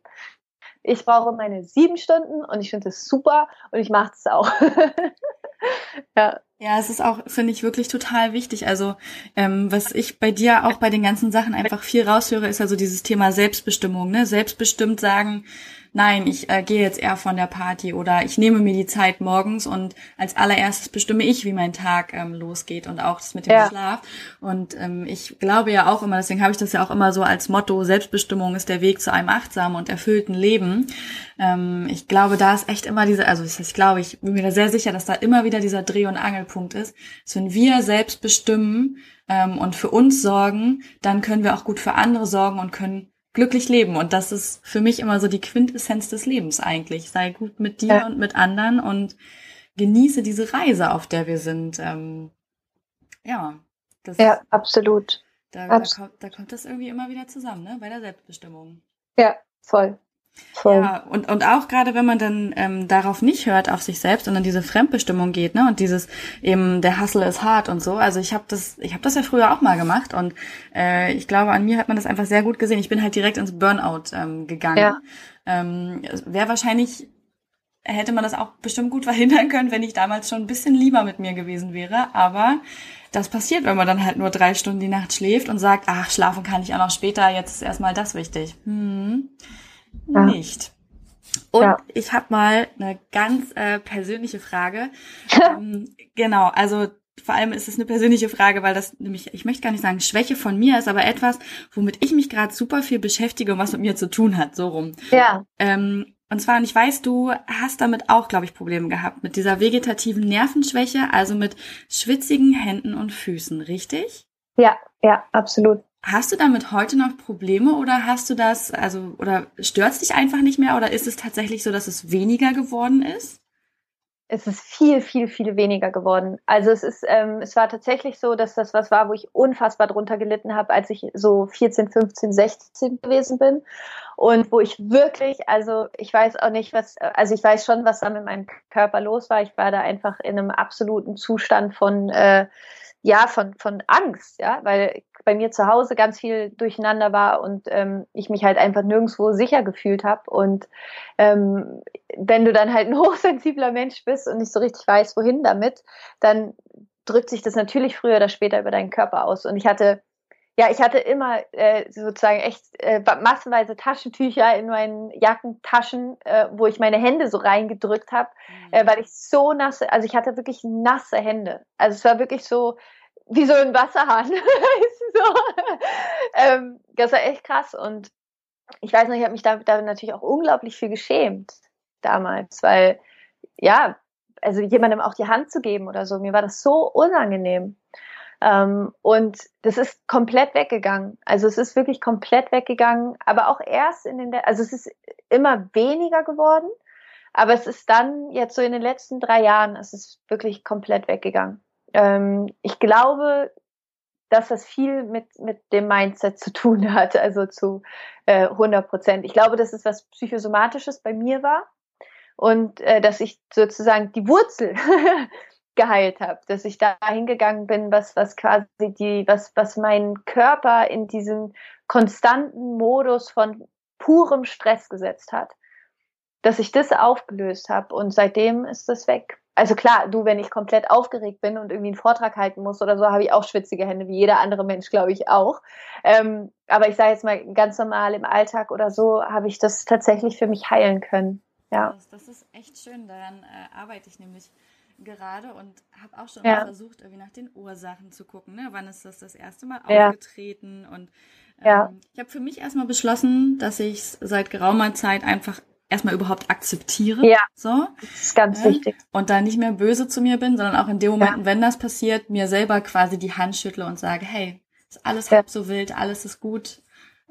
ich brauche meine sieben Stunden und ich finde das super und ich mache es auch. ja. Ja, es ist auch, finde ich, wirklich total wichtig. Also, ähm, was ich bei dir auch bei den ganzen Sachen einfach viel raushöre, ist also dieses Thema Selbstbestimmung, ne? Selbstbestimmt sagen, nein, ich äh, gehe jetzt eher von der Party oder ich nehme mir die Zeit morgens und als allererstes bestimme ich, wie mein Tag ähm, losgeht und auch das mit dem ja. Schlaf. Und ähm, ich glaube ja auch immer, deswegen habe ich das ja auch immer so als Motto, Selbstbestimmung ist der Weg zu einem achtsamen und erfüllten Leben. Ähm, ich glaube, da ist echt immer diese, also ich glaube, ich bin mir da sehr sicher, dass da immer wieder dieser Dreh- und Angelpunkt ist. Dass wenn wir selbst bestimmen ähm, und für uns sorgen, dann können wir auch gut für andere sorgen und können glücklich leben. Und das ist für mich immer so die Quintessenz des Lebens eigentlich. Sei gut mit dir ja. und mit anderen und genieße diese Reise, auf der wir sind. Ähm, ja. Das, ja, absolut. Da, Abs da, kommt, da kommt das irgendwie immer wieder zusammen, ne? Bei der Selbstbestimmung. Ja, voll. Voll. Ja, und, und auch gerade wenn man dann ähm, darauf nicht hört, auf sich selbst, sondern diese Fremdbestimmung geht, ne? Und dieses eben, der Hustle ist hart und so. Also ich habe das, ich habe das ja früher auch mal gemacht und äh, ich glaube, an mir hat man das einfach sehr gut gesehen. Ich bin halt direkt ins Burnout ähm, gegangen. Ja. Ähm, Wäre wahrscheinlich hätte man das auch bestimmt gut verhindern können, wenn ich damals schon ein bisschen lieber mit mir gewesen wäre. Aber das passiert, wenn man dann halt nur drei Stunden die Nacht schläft und sagt, ach, schlafen kann ich auch noch später, jetzt ist erstmal das wichtig. Hm, ja. Nicht. Und ja. ich habe mal eine ganz äh, persönliche Frage. ähm, genau, also vor allem ist es eine persönliche Frage, weil das nämlich, ich möchte gar nicht sagen, Schwäche von mir ist, aber etwas, womit ich mich gerade super viel beschäftige und was mit mir zu tun hat, so rum. Ja. Ähm, und zwar, und ich weiß, du hast damit auch, glaube ich, Probleme gehabt, mit dieser vegetativen Nervenschwäche, also mit schwitzigen Händen und Füßen, richtig? Ja, ja, absolut. Hast du damit heute noch Probleme oder hast du das, also, oder stört es dich einfach nicht mehr oder ist es tatsächlich so, dass es weniger geworden ist? es ist viel, viel, viel weniger geworden. Also es ist, ähm, es war tatsächlich so, dass das was war, wo ich unfassbar drunter gelitten habe, als ich so 14, 15, 16 gewesen bin. Und wo ich wirklich, also ich weiß auch nicht, was, also ich weiß schon, was da mit meinem Körper los war. Ich war da einfach in einem absoluten Zustand von äh, ja, von, von Angst, ja, weil bei mir zu Hause ganz viel durcheinander war und ähm, ich mich halt einfach nirgendwo sicher gefühlt habe. Und ähm, wenn du dann halt ein hochsensibler Mensch bist und nicht so richtig weißt, wohin damit, dann drückt sich das natürlich früher oder später über deinen Körper aus. Und ich hatte, ja, ich hatte immer äh, sozusagen echt äh, massenweise Taschentücher in meinen Jackentaschen, äh, wo ich meine Hände so reingedrückt habe, mhm. äh, weil ich so nasse, also ich hatte wirklich nasse Hände. Also es war wirklich so, wie so ein Wasserhahn. so. ähm, das war echt krass. Und ich weiß noch, ich habe mich da, da natürlich auch unglaublich viel geschämt damals, weil ja, also jemandem auch die Hand zu geben oder so, mir war das so unangenehm. Ähm, und das ist komplett weggegangen. Also es ist wirklich komplett weggegangen, aber auch erst in den, also es ist immer weniger geworden, aber es ist dann jetzt so in den letzten drei Jahren, es ist wirklich komplett weggegangen. Ähm, ich glaube, dass das viel mit, mit dem Mindset zu tun hat, also zu äh, 100 Prozent. Ich glaube, dass es was Psychosomatisches bei mir war und äh, dass ich sozusagen die Wurzel geheilt habe, dass ich da hingegangen bin, was, was quasi die, was, was mein Körper in diesen konstanten Modus von purem Stress gesetzt hat, dass ich das aufgelöst habe und seitdem ist das weg also klar, du, wenn ich komplett aufgeregt bin und irgendwie einen Vortrag halten muss oder so, habe ich auch schwitzige Hände, wie jeder andere Mensch, glaube ich auch. Ähm, aber ich sage jetzt mal ganz normal im Alltag oder so, habe ich das tatsächlich für mich heilen können. Ja. Das, das ist echt schön. Daran äh, arbeite ich nämlich gerade und habe auch schon ja. versucht, irgendwie nach den Ursachen zu gucken. Ne? Wann ist das das erste Mal ja. aufgetreten? Und ähm, ja. ich habe für mich erstmal beschlossen, dass ich seit geraumer Zeit einfach erstmal überhaupt akzeptiere. Ja. So. Das ist ganz ja, wichtig. Und da nicht mehr böse zu mir bin, sondern auch in dem Moment, ja. wenn das passiert, mir selber quasi die Hand schüttle und sage, hey, ist alles ja. halb so wild, alles ist gut.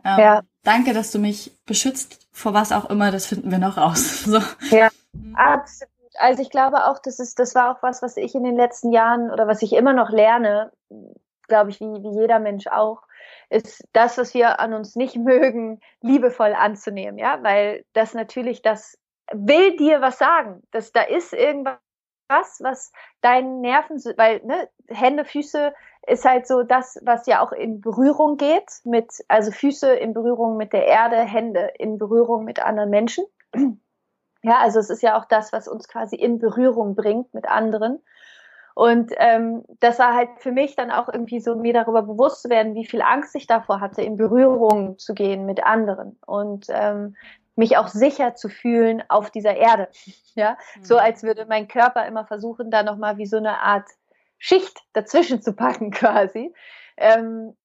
Ähm, ja. Danke, dass du mich beschützt vor was auch immer, das finden wir noch raus. So. Ja, mhm. absolut. Also ich glaube auch, das ist, das war auch was, was ich in den letzten Jahren oder was ich immer noch lerne, glaube ich, wie, wie jeder Mensch auch, ist das, was wir an uns nicht mögen, liebevoll anzunehmen, ja, weil das natürlich, das will dir was sagen, dass da ist irgendwas, was deinen Nerven, weil ne, Hände, Füße ist halt so das, was ja auch in Berührung geht mit, also Füße in Berührung mit der Erde, Hände in Berührung mit anderen Menschen. Ja, also es ist ja auch das, was uns quasi in Berührung bringt mit anderen. Und ähm, das war halt für mich dann auch irgendwie so, mir darüber bewusst zu werden, wie viel Angst ich davor hatte, in Berührung zu gehen mit anderen und ähm, mich auch sicher zu fühlen auf dieser Erde. Ja, mhm. so als würde mein Körper immer versuchen, da nochmal wie so eine Art Schicht dazwischen zu packen quasi. Ähm,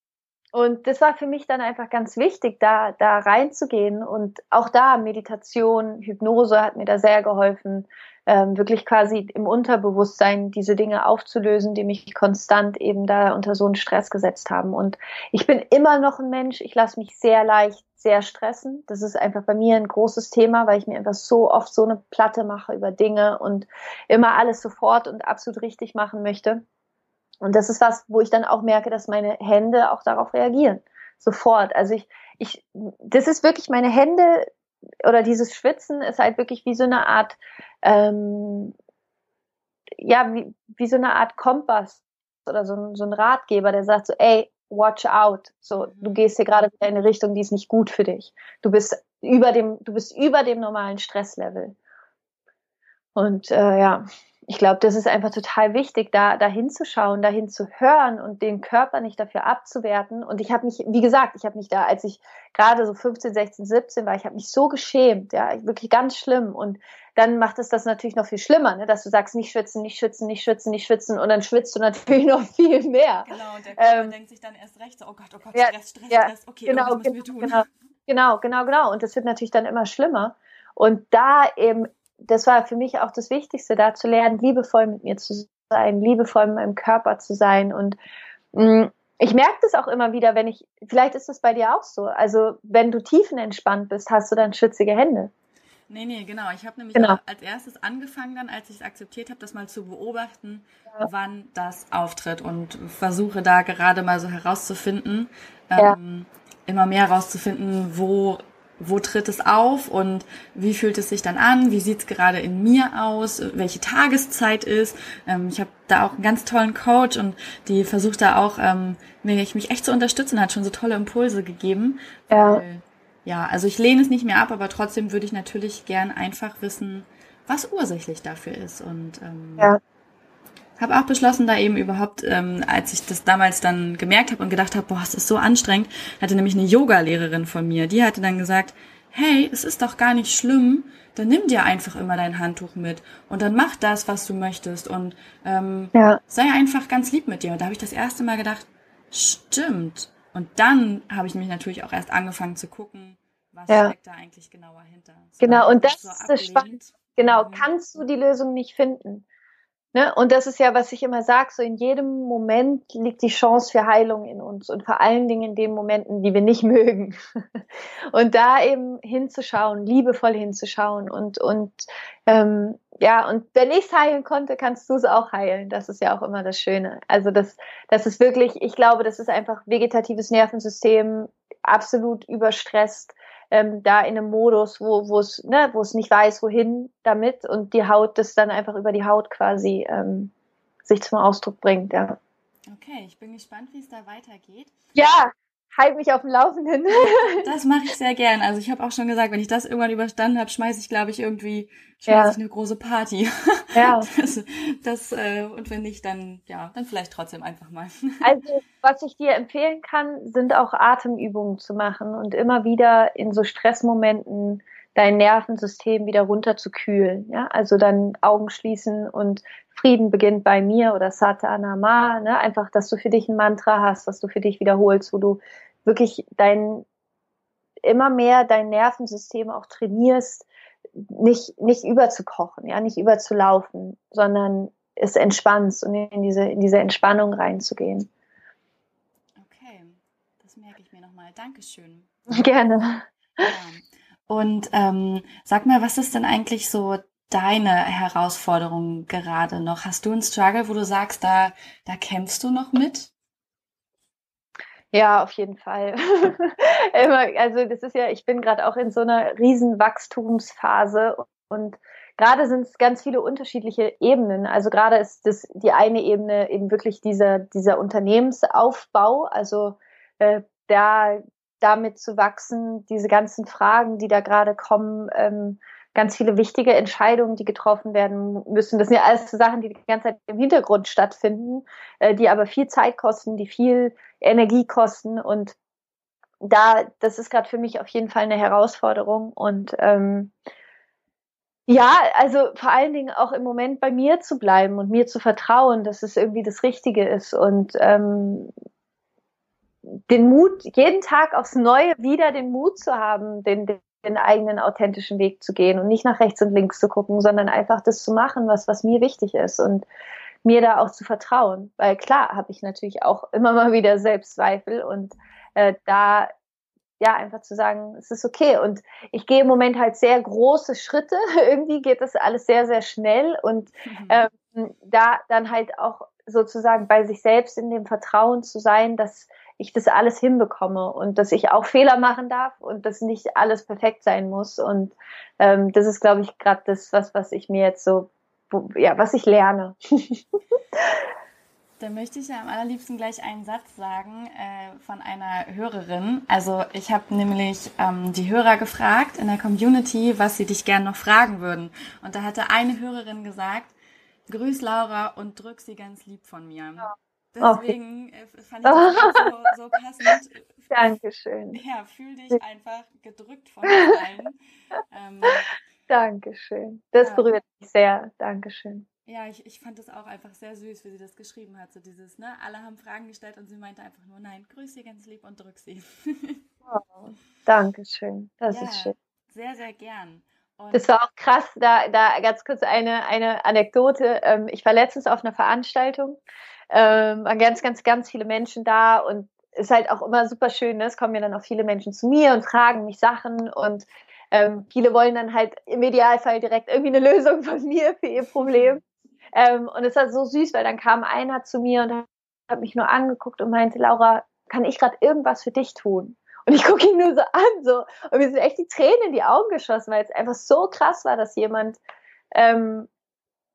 und das war für mich dann einfach ganz wichtig, da, da reinzugehen. Und auch da Meditation, Hypnose hat mir da sehr geholfen, ähm, wirklich quasi im Unterbewusstsein diese Dinge aufzulösen, die mich konstant eben da unter so einen Stress gesetzt haben. Und ich bin immer noch ein Mensch, ich lasse mich sehr leicht sehr stressen. Das ist einfach bei mir ein großes Thema, weil ich mir einfach so oft so eine Platte mache über Dinge und immer alles sofort und absolut richtig machen möchte. Und das ist was, wo ich dann auch merke, dass meine Hände auch darauf reagieren. Sofort. Also ich, ich, das ist wirklich meine Hände oder dieses Schwitzen ist halt wirklich wie so eine Art, ähm, ja, wie, wie so eine Art Kompass oder so ein, so ein Ratgeber, der sagt so, ey, watch out. So, du gehst hier gerade in eine Richtung, die ist nicht gut für dich. Du bist über dem, du bist über dem normalen Stresslevel. Und äh, ja, ich glaube, das ist einfach total wichtig, da, da hinzuschauen, dahin zu hören und den Körper nicht dafür abzuwerten. Und ich habe mich, wie gesagt, ich habe mich da, als ich gerade so 15, 16, 17 war, ich habe mich so geschämt, ja, wirklich ganz schlimm. Und dann macht es das natürlich noch viel schlimmer, ne? dass du sagst, nicht schwitzen, nicht schwitzen, nicht schwitzen, nicht schwitzen und dann schwitzt du natürlich noch viel mehr. Genau, und der Körper ähm, denkt sich dann erst recht so, oh Gott, oh Gott, ja, Stress, Stress, ja, Stress, okay, genau, müssen wir tun. Genau, genau, genau, genau. Und das wird natürlich dann immer schlimmer. Und da eben das war für mich auch das Wichtigste, da zu lernen, liebevoll mit mir zu sein, liebevoll mit meinem Körper zu sein. Und mh, mm, ich merke das auch immer wieder, wenn ich, vielleicht ist das bei dir auch so. Also, wenn du tiefenentspannt bist, hast du dann schwitzige Hände. Nee, nee, genau. Ich habe nämlich genau. als erstes angefangen, dann, als ich es akzeptiert habe, das mal zu beobachten, ja. wann das auftritt und versuche da gerade mal so herauszufinden, ja. ähm, immer mehr herauszufinden, wo wo tritt es auf und wie fühlt es sich dann an, wie sieht es gerade in mir aus, welche Tageszeit ist. Ähm, ich habe da auch einen ganz tollen Coach und die versucht da auch, ähm, mich, mich echt zu unterstützen, hat schon so tolle Impulse gegeben. Ja. Weil, ja, also ich lehne es nicht mehr ab, aber trotzdem würde ich natürlich gern einfach wissen, was ursächlich dafür ist. Und ähm, ja habe auch beschlossen, da eben überhaupt, ähm, als ich das damals dann gemerkt habe und gedacht habe, boah, es ist so anstrengend, hatte nämlich eine Yoga-Lehrerin von mir, die hatte dann gesagt, hey, es ist doch gar nicht schlimm, dann nimm dir einfach immer dein Handtuch mit und dann mach das, was du möchtest und ähm, ja. sei einfach ganz lieb mit dir. Und da habe ich das erste Mal gedacht, stimmt. Und dann habe ich mich natürlich auch erst angefangen zu gucken, was ja. steckt da eigentlich genauer hinter. Das genau, und das so ist das Spannende. Genau, mhm. kannst du die Lösung nicht finden Ne? Und das ist ja, was ich immer sage, so in jedem Moment liegt die Chance für Heilung in uns und vor allen Dingen in den Momenten, die wir nicht mögen. und da eben hinzuschauen, liebevoll hinzuschauen und, und ähm, ja, und wenn ich es heilen konnte, kannst du es auch heilen. Das ist ja auch immer das Schöne. Also das, das ist wirklich, ich glaube, das ist einfach vegetatives Nervensystem, absolut überstresst ähm, da in einem Modus, wo wo es ne, wo es nicht weiß, wohin damit und die Haut das dann einfach über die Haut quasi ähm, sich zum Ausdruck bringt. Ja. Okay, ich bin gespannt, wie es da weitergeht. Ja, halt mich auf dem Laufenden. das mache ich sehr gern. Also ich habe auch schon gesagt, wenn ich das irgendwann überstanden habe, schmeiße ich, glaube ich, irgendwie schmeiße ja. ich eine große Party. Ja. Das, das äh, und wenn nicht, dann ja, dann vielleicht trotzdem einfach mal. Also was ich dir empfehlen kann, sind auch Atemübungen zu machen und immer wieder in so Stressmomenten dein Nervensystem wieder runterzukühlen. Ja, also dann Augen schließen und Frieden beginnt bei mir oder Satanama. Ne? Einfach, dass du für dich ein Mantra hast, was du für dich wiederholst, wo du wirklich dein immer mehr dein Nervensystem auch trainierst, nicht nicht überzukochen, ja, nicht überzulaufen, sondern es entspannst und in diese in diese Entspannung reinzugehen. Okay, das merke ich mir nochmal. Dankeschön. Gerne. Ja. Und ähm, sag mal, was ist denn eigentlich so deine Herausforderung gerade noch? Hast du einen Struggle, wo du sagst, da da kämpfst du noch mit? Ja, auf jeden Fall. also das ist ja, ich bin gerade auch in so einer riesen Wachstumsphase und gerade sind es ganz viele unterschiedliche Ebenen. Also gerade ist das die eine Ebene eben wirklich dieser dieser Unternehmensaufbau, also äh, da damit zu wachsen, diese ganzen Fragen, die da gerade kommen, ähm, ganz viele wichtige Entscheidungen, die getroffen werden müssen. Das sind ja alles so Sachen, die die ganze Zeit im Hintergrund stattfinden, äh, die aber viel Zeit kosten, die viel Energie kosten. Und da, das ist gerade für mich auf jeden Fall eine Herausforderung. Und ähm, ja, also vor allen Dingen auch im Moment bei mir zu bleiben und mir zu vertrauen, dass es irgendwie das Richtige ist. Und ähm, den Mut, jeden Tag aufs Neue wieder den Mut zu haben, den, den eigenen authentischen Weg zu gehen und nicht nach rechts und links zu gucken, sondern einfach das zu machen, was, was mir wichtig ist und mir da auch zu vertrauen. Weil klar habe ich natürlich auch immer mal wieder Selbstzweifel und äh, da ja einfach zu sagen, es ist okay. Und ich gehe im Moment halt sehr große Schritte. Irgendwie geht das alles sehr, sehr schnell und mhm. ähm, da dann halt auch sozusagen bei sich selbst in dem Vertrauen zu sein, dass ich das alles hinbekomme und dass ich auch Fehler machen darf und dass nicht alles perfekt sein muss. Und ähm, das ist, glaube ich, gerade das, was, was ich mir jetzt so, ja, was ich lerne. Da möchte ich ja am allerliebsten gleich einen Satz sagen äh, von einer Hörerin. Also ich habe nämlich ähm, die Hörer gefragt in der Community, was sie dich gern noch fragen würden. Und da hatte eine Hörerin gesagt, grüß Laura und drück sie ganz lieb von mir. Ja. Deswegen okay. Äh, fand ich das so, so passend. Dankeschön. Ja, fühl dich einfach gedrückt von allen. ähm, Dankeschön. Das ja. berührt mich sehr. Dankeschön. Ja, ich, ich fand das auch einfach sehr süß, wie sie das geschrieben hat. So dieses, ne, alle haben Fragen gestellt und sie meinte einfach nur, nein, grüß sie ganz lieb und drück sie. oh, Dankeschön. Das ja, ist schön. Sehr, sehr gern. Und das war auch krass, da, da ganz kurz eine, eine Anekdote. Ähm, ich war letztens auf einer Veranstaltung, ähm, waren ganz, ganz, ganz viele Menschen da und ist halt auch immer super schön. Ne? Es kommen ja dann auch viele Menschen zu mir und fragen mich Sachen und ähm, viele wollen dann halt im Idealfall direkt irgendwie eine Lösung von mir für ihr Problem. Ähm, und es war so süß, weil dann kam einer zu mir und hat mich nur angeguckt und meinte, Laura, kann ich gerade irgendwas für dich tun? Und ich gucke ihn nur so an, so, und mir sind echt die Tränen in die Augen geschossen, weil es einfach so krass war, dass jemand ähm,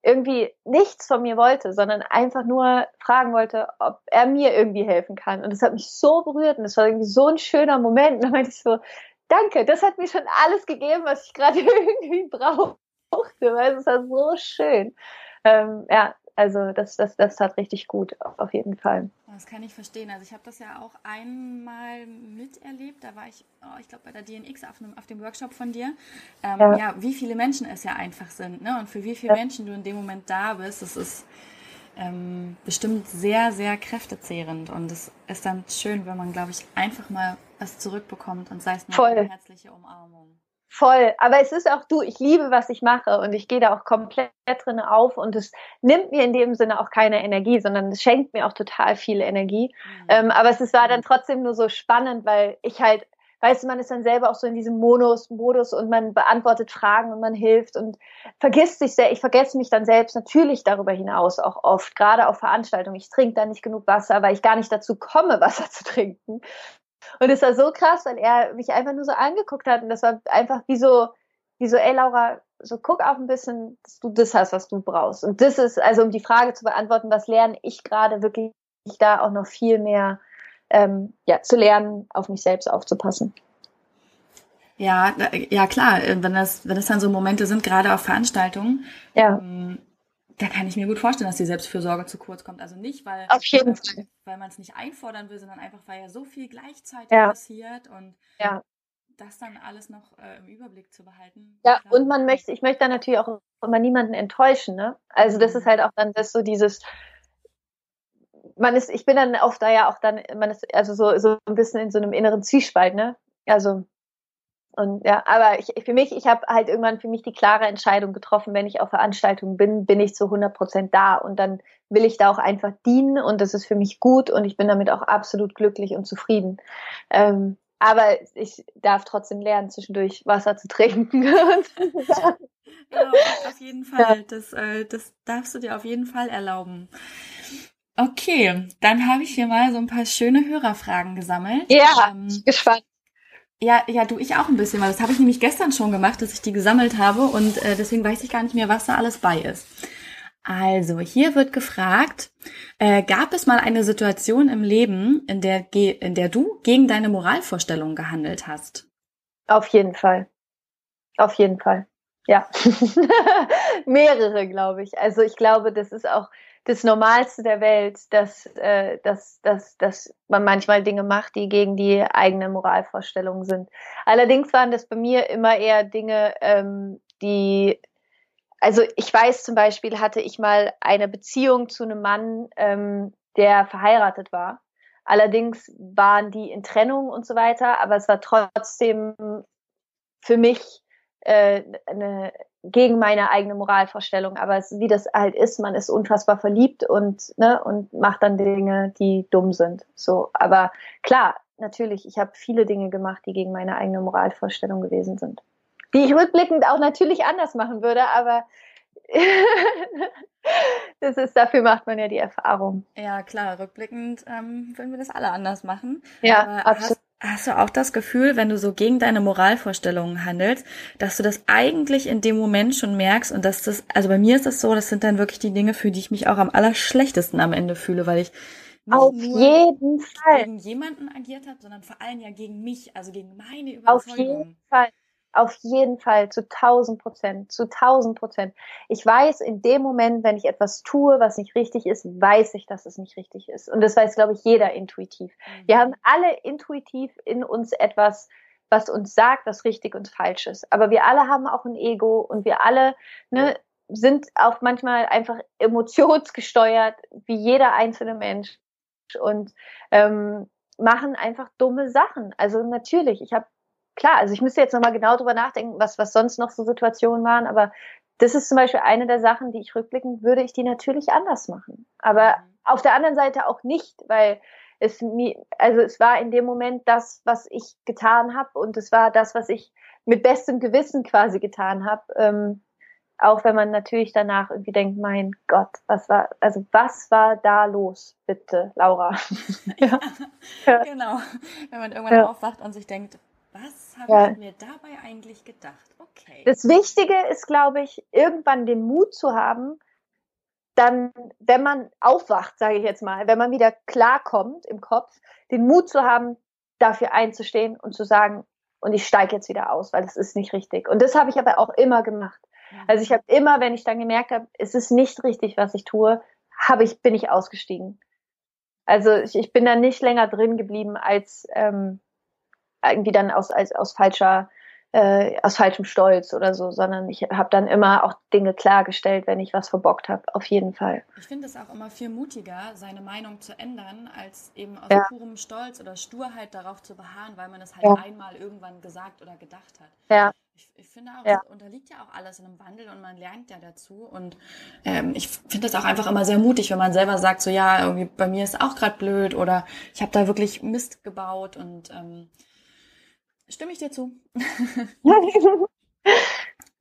irgendwie nichts von mir wollte, sondern einfach nur fragen wollte, ob er mir irgendwie helfen kann. Und das hat mich so berührt und das war irgendwie so ein schöner Moment. Und dann meinte ich so, danke, das hat mir schon alles gegeben, was ich gerade irgendwie brauchte, weil es war so schön ähm, ja, also das, das, das tat richtig gut, auf jeden Fall. Das kann ich verstehen. Also ich habe das ja auch einmal miterlebt. Da war ich, oh, ich glaube, bei der DNX auf, einem, auf dem Workshop von dir. Ähm, ja. ja. wie viele Menschen es ja einfach sind. Ne? Und für wie viele ja. Menschen du in dem Moment da bist, das ist ähm, bestimmt sehr, sehr kräftezehrend. Und es ist dann schön, wenn man, glaube ich, einfach mal was zurückbekommt und sei es nur Voll. eine herzliche Umarmung. Voll. Aber es ist auch du, ich liebe, was ich mache und ich gehe da auch komplett drin auf und es nimmt mir in dem Sinne auch keine Energie, sondern es schenkt mir auch total viel Energie. Mhm. Ähm, aber es war dann trotzdem nur so spannend, weil ich halt, weißt du, man ist dann selber auch so in diesem Modus, Modus und man beantwortet Fragen und man hilft und vergisst sich sehr. Ich vergesse mich dann selbst natürlich darüber hinaus auch oft, gerade auf Veranstaltungen. Ich trinke da nicht genug Wasser, weil ich gar nicht dazu komme, Wasser zu trinken. Und es war so krass, weil er mich einfach nur so angeguckt hat und das war einfach wie so, wie so, ey Laura, so guck auch ein bisschen, dass du das hast, was du brauchst. Und das ist, also um die Frage zu beantworten, was lerne ich gerade wirklich da auch noch viel mehr ähm, ja, zu lernen, auf mich selbst aufzupassen. Ja, ja klar, wenn das, wenn das dann so Momente sind, gerade auf Veranstaltungen, ja. ähm, da kann ich mir gut vorstellen, dass die Selbstfürsorge zu kurz kommt. Also nicht, weil, weil man es nicht einfordern will, sondern einfach, weil ja so viel gleichzeitig ja. passiert und ja. das dann alles noch äh, im Überblick zu behalten. Ja, und man möchte, ich möchte dann natürlich auch immer niemanden enttäuschen, ne? Also das ist mhm. halt auch dann das so dieses, man ist, ich bin dann oft da ja auch dann, man ist also so, so ein bisschen in so einem inneren Zwiespalt, ne? Also und ja, aber ich, für mich, ich habe halt irgendwann für mich die klare Entscheidung getroffen, wenn ich auf Veranstaltungen bin, bin ich zu 100 Prozent da und dann will ich da auch einfach dienen und das ist für mich gut und ich bin damit auch absolut glücklich und zufrieden. Ähm, aber ich darf trotzdem lernen, zwischendurch Wasser zu trinken. ja, auf jeden Fall. Ja. Das, äh, das darfst du dir auf jeden Fall erlauben. Okay, dann habe ich hier mal so ein paar schöne Hörerfragen gesammelt. Ja, ähm, gespannt. Ja, ja, du, ich auch ein bisschen, weil das habe ich nämlich gestern schon gemacht, dass ich die gesammelt habe und äh, deswegen weiß ich gar nicht mehr, was da alles bei ist. Also, hier wird gefragt, äh, gab es mal eine Situation im Leben, in der, in der du gegen deine Moralvorstellungen gehandelt hast? Auf jeden Fall. Auf jeden Fall. Ja. Mehrere, glaube ich. Also ich glaube, das ist auch das Normalste der Welt, dass, äh, dass, dass, dass man manchmal Dinge macht, die gegen die eigene Moralvorstellungen sind. Allerdings waren das bei mir immer eher Dinge, ähm, die, also ich weiß zum Beispiel, hatte ich mal eine Beziehung zu einem Mann, ähm, der verheiratet war. Allerdings waren die in Trennung und so weiter, aber es war trotzdem für mich äh, eine, gegen meine eigene Moralvorstellung. Aber es, wie das halt ist, man ist unfassbar verliebt und, ne, und macht dann Dinge, die dumm sind. So, aber klar, natürlich, ich habe viele Dinge gemacht, die gegen meine eigene Moralvorstellung gewesen sind. Die ich rückblickend auch natürlich anders machen würde, aber das ist, dafür macht man ja die Erfahrung. Ja, klar, rückblickend ähm, würden wir das alle anders machen. Ja, aber absolut. Hast, Hast du auch das Gefühl, wenn du so gegen deine Moralvorstellungen handelst, dass du das eigentlich in dem Moment schon merkst und dass das, also bei mir ist das so, das sind dann wirklich die Dinge, für die ich mich auch am allerschlechtesten am Ende fühle, weil ich nicht Auf nur jeden Fall. gegen jemanden agiert habe, sondern vor allem ja gegen mich, also gegen meine Überzeugung. Auf jeden Fall. Auf jeden Fall zu 1000 Prozent, zu 1000 Prozent. Ich weiß in dem Moment, wenn ich etwas tue, was nicht richtig ist, weiß ich, dass es nicht richtig ist. Und das weiß, glaube ich, jeder intuitiv. Mhm. Wir haben alle intuitiv in uns etwas, was uns sagt, was richtig und falsch ist. Aber wir alle haben auch ein Ego und wir alle ne, sind auch manchmal einfach emotionsgesteuert, wie jeder einzelne Mensch und ähm, machen einfach dumme Sachen. Also natürlich, ich habe klar, also ich müsste jetzt nochmal genau drüber nachdenken, was, was sonst noch so Situationen waren, aber das ist zum Beispiel eine der Sachen, die ich rückblickend würde ich die natürlich anders machen. Aber mhm. auf der anderen Seite auch nicht, weil es mir, also es war in dem Moment das, was ich getan habe und es war das, was ich mit bestem Gewissen quasi getan habe. Ähm, auch wenn man natürlich danach irgendwie denkt, mein Gott, was war, also was war da los, bitte, Laura? ja, ja, genau. Wenn man irgendwann ja. aufwacht und sich denkt, was habe ja. ich mir dabei eigentlich gedacht? Okay. Das Wichtige ist, glaube ich, irgendwann den Mut zu haben, dann, wenn man aufwacht, sage ich jetzt mal, wenn man wieder klarkommt im Kopf, den Mut zu haben, dafür einzustehen und zu sagen, und ich steige jetzt wieder aus, weil das ist nicht richtig. Und das habe ich aber auch immer gemacht. Also ich habe immer, wenn ich dann gemerkt habe, es ist nicht richtig, was ich tue, habe ich, bin ich ausgestiegen. Also ich, ich bin da nicht länger drin geblieben als ähm, irgendwie dann aus, als, aus falscher äh, aus falschem Stolz oder so, sondern ich habe dann immer auch Dinge klargestellt, wenn ich was verbockt habe, auf jeden Fall. Ich finde es auch immer viel mutiger, seine Meinung zu ändern, als eben aus ja. purem Stolz oder Sturheit darauf zu beharren, weil man es halt ja. einmal irgendwann gesagt oder gedacht hat. Ja. Ich, ich finde auch, ja. es unterliegt ja auch alles in einem Wandel und man lernt ja dazu. Und ähm, ich finde das auch einfach immer sehr mutig, wenn man selber sagt, so ja, irgendwie bei mir ist auch gerade blöd oder ich habe da wirklich Mist gebaut und ähm, Stimme ich dir zu.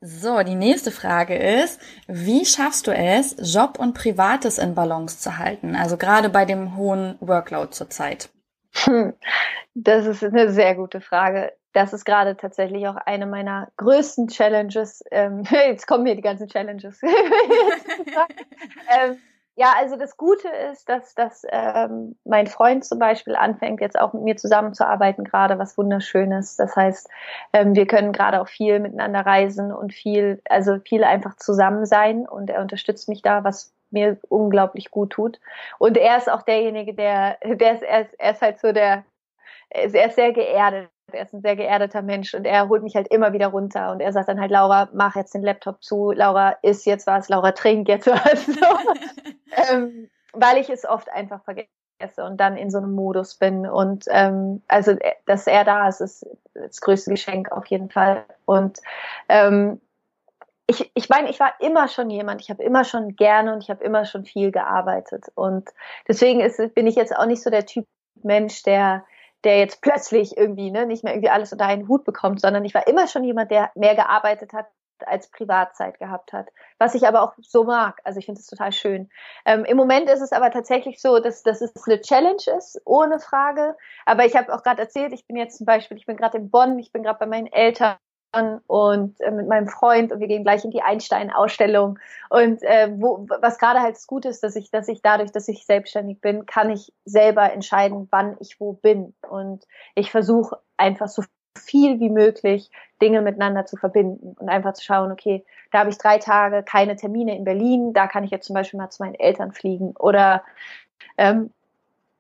so, die nächste Frage ist, wie schaffst du es, Job und Privates in Balance zu halten? Also gerade bei dem hohen Workload zurzeit. Das ist eine sehr gute Frage. Das ist gerade tatsächlich auch eine meiner größten Challenges. Ähm, jetzt kommen hier die ganzen Challenges. ähm, ja, also das Gute ist, dass, dass ähm, mein Freund zum Beispiel anfängt, jetzt auch mit mir zusammenzuarbeiten, gerade was Wunderschönes. Das heißt, ähm, wir können gerade auch viel miteinander reisen und viel, also viel einfach zusammen sein und er unterstützt mich da, was mir unglaublich gut tut. Und er ist auch derjenige, der, der ist, er ist, er ist halt so der, er ist sehr geerdet er ist ein sehr geerdeter Mensch und er holt mich halt immer wieder runter und er sagt dann halt, Laura, mach jetzt den Laptop zu, Laura, isst jetzt was, Laura, trink jetzt was. So. ähm, weil ich es oft einfach vergesse und dann in so einem Modus bin. Und ähm, also, äh, dass er da ist, ist das größte Geschenk auf jeden Fall. Und ähm, ich, ich meine, ich war immer schon jemand, ich habe immer schon gerne und ich habe immer schon viel gearbeitet. Und deswegen ist, bin ich jetzt auch nicht so der Typ Mensch, der der jetzt plötzlich irgendwie ne, nicht mehr irgendwie alles unter einen Hut bekommt, sondern ich war immer schon jemand, der mehr gearbeitet hat als Privatzeit gehabt hat, was ich aber auch so mag. Also ich finde es total schön. Ähm, Im Moment ist es aber tatsächlich so, dass, dass es eine Challenge ist, ohne Frage. Aber ich habe auch gerade erzählt, ich bin jetzt zum Beispiel, ich bin gerade in Bonn, ich bin gerade bei meinen Eltern und äh, mit meinem Freund und wir gehen gleich in die Einstein-Ausstellung. Und äh, wo, was gerade halt Gute ist, dass ich, dass ich dadurch, dass ich selbstständig bin, kann ich selber entscheiden, wann ich wo bin. Und ich versuche einfach so viel wie möglich Dinge miteinander zu verbinden und einfach zu schauen, okay, da habe ich drei Tage keine Termine in Berlin, da kann ich jetzt zum Beispiel mal zu meinen Eltern fliegen oder ähm,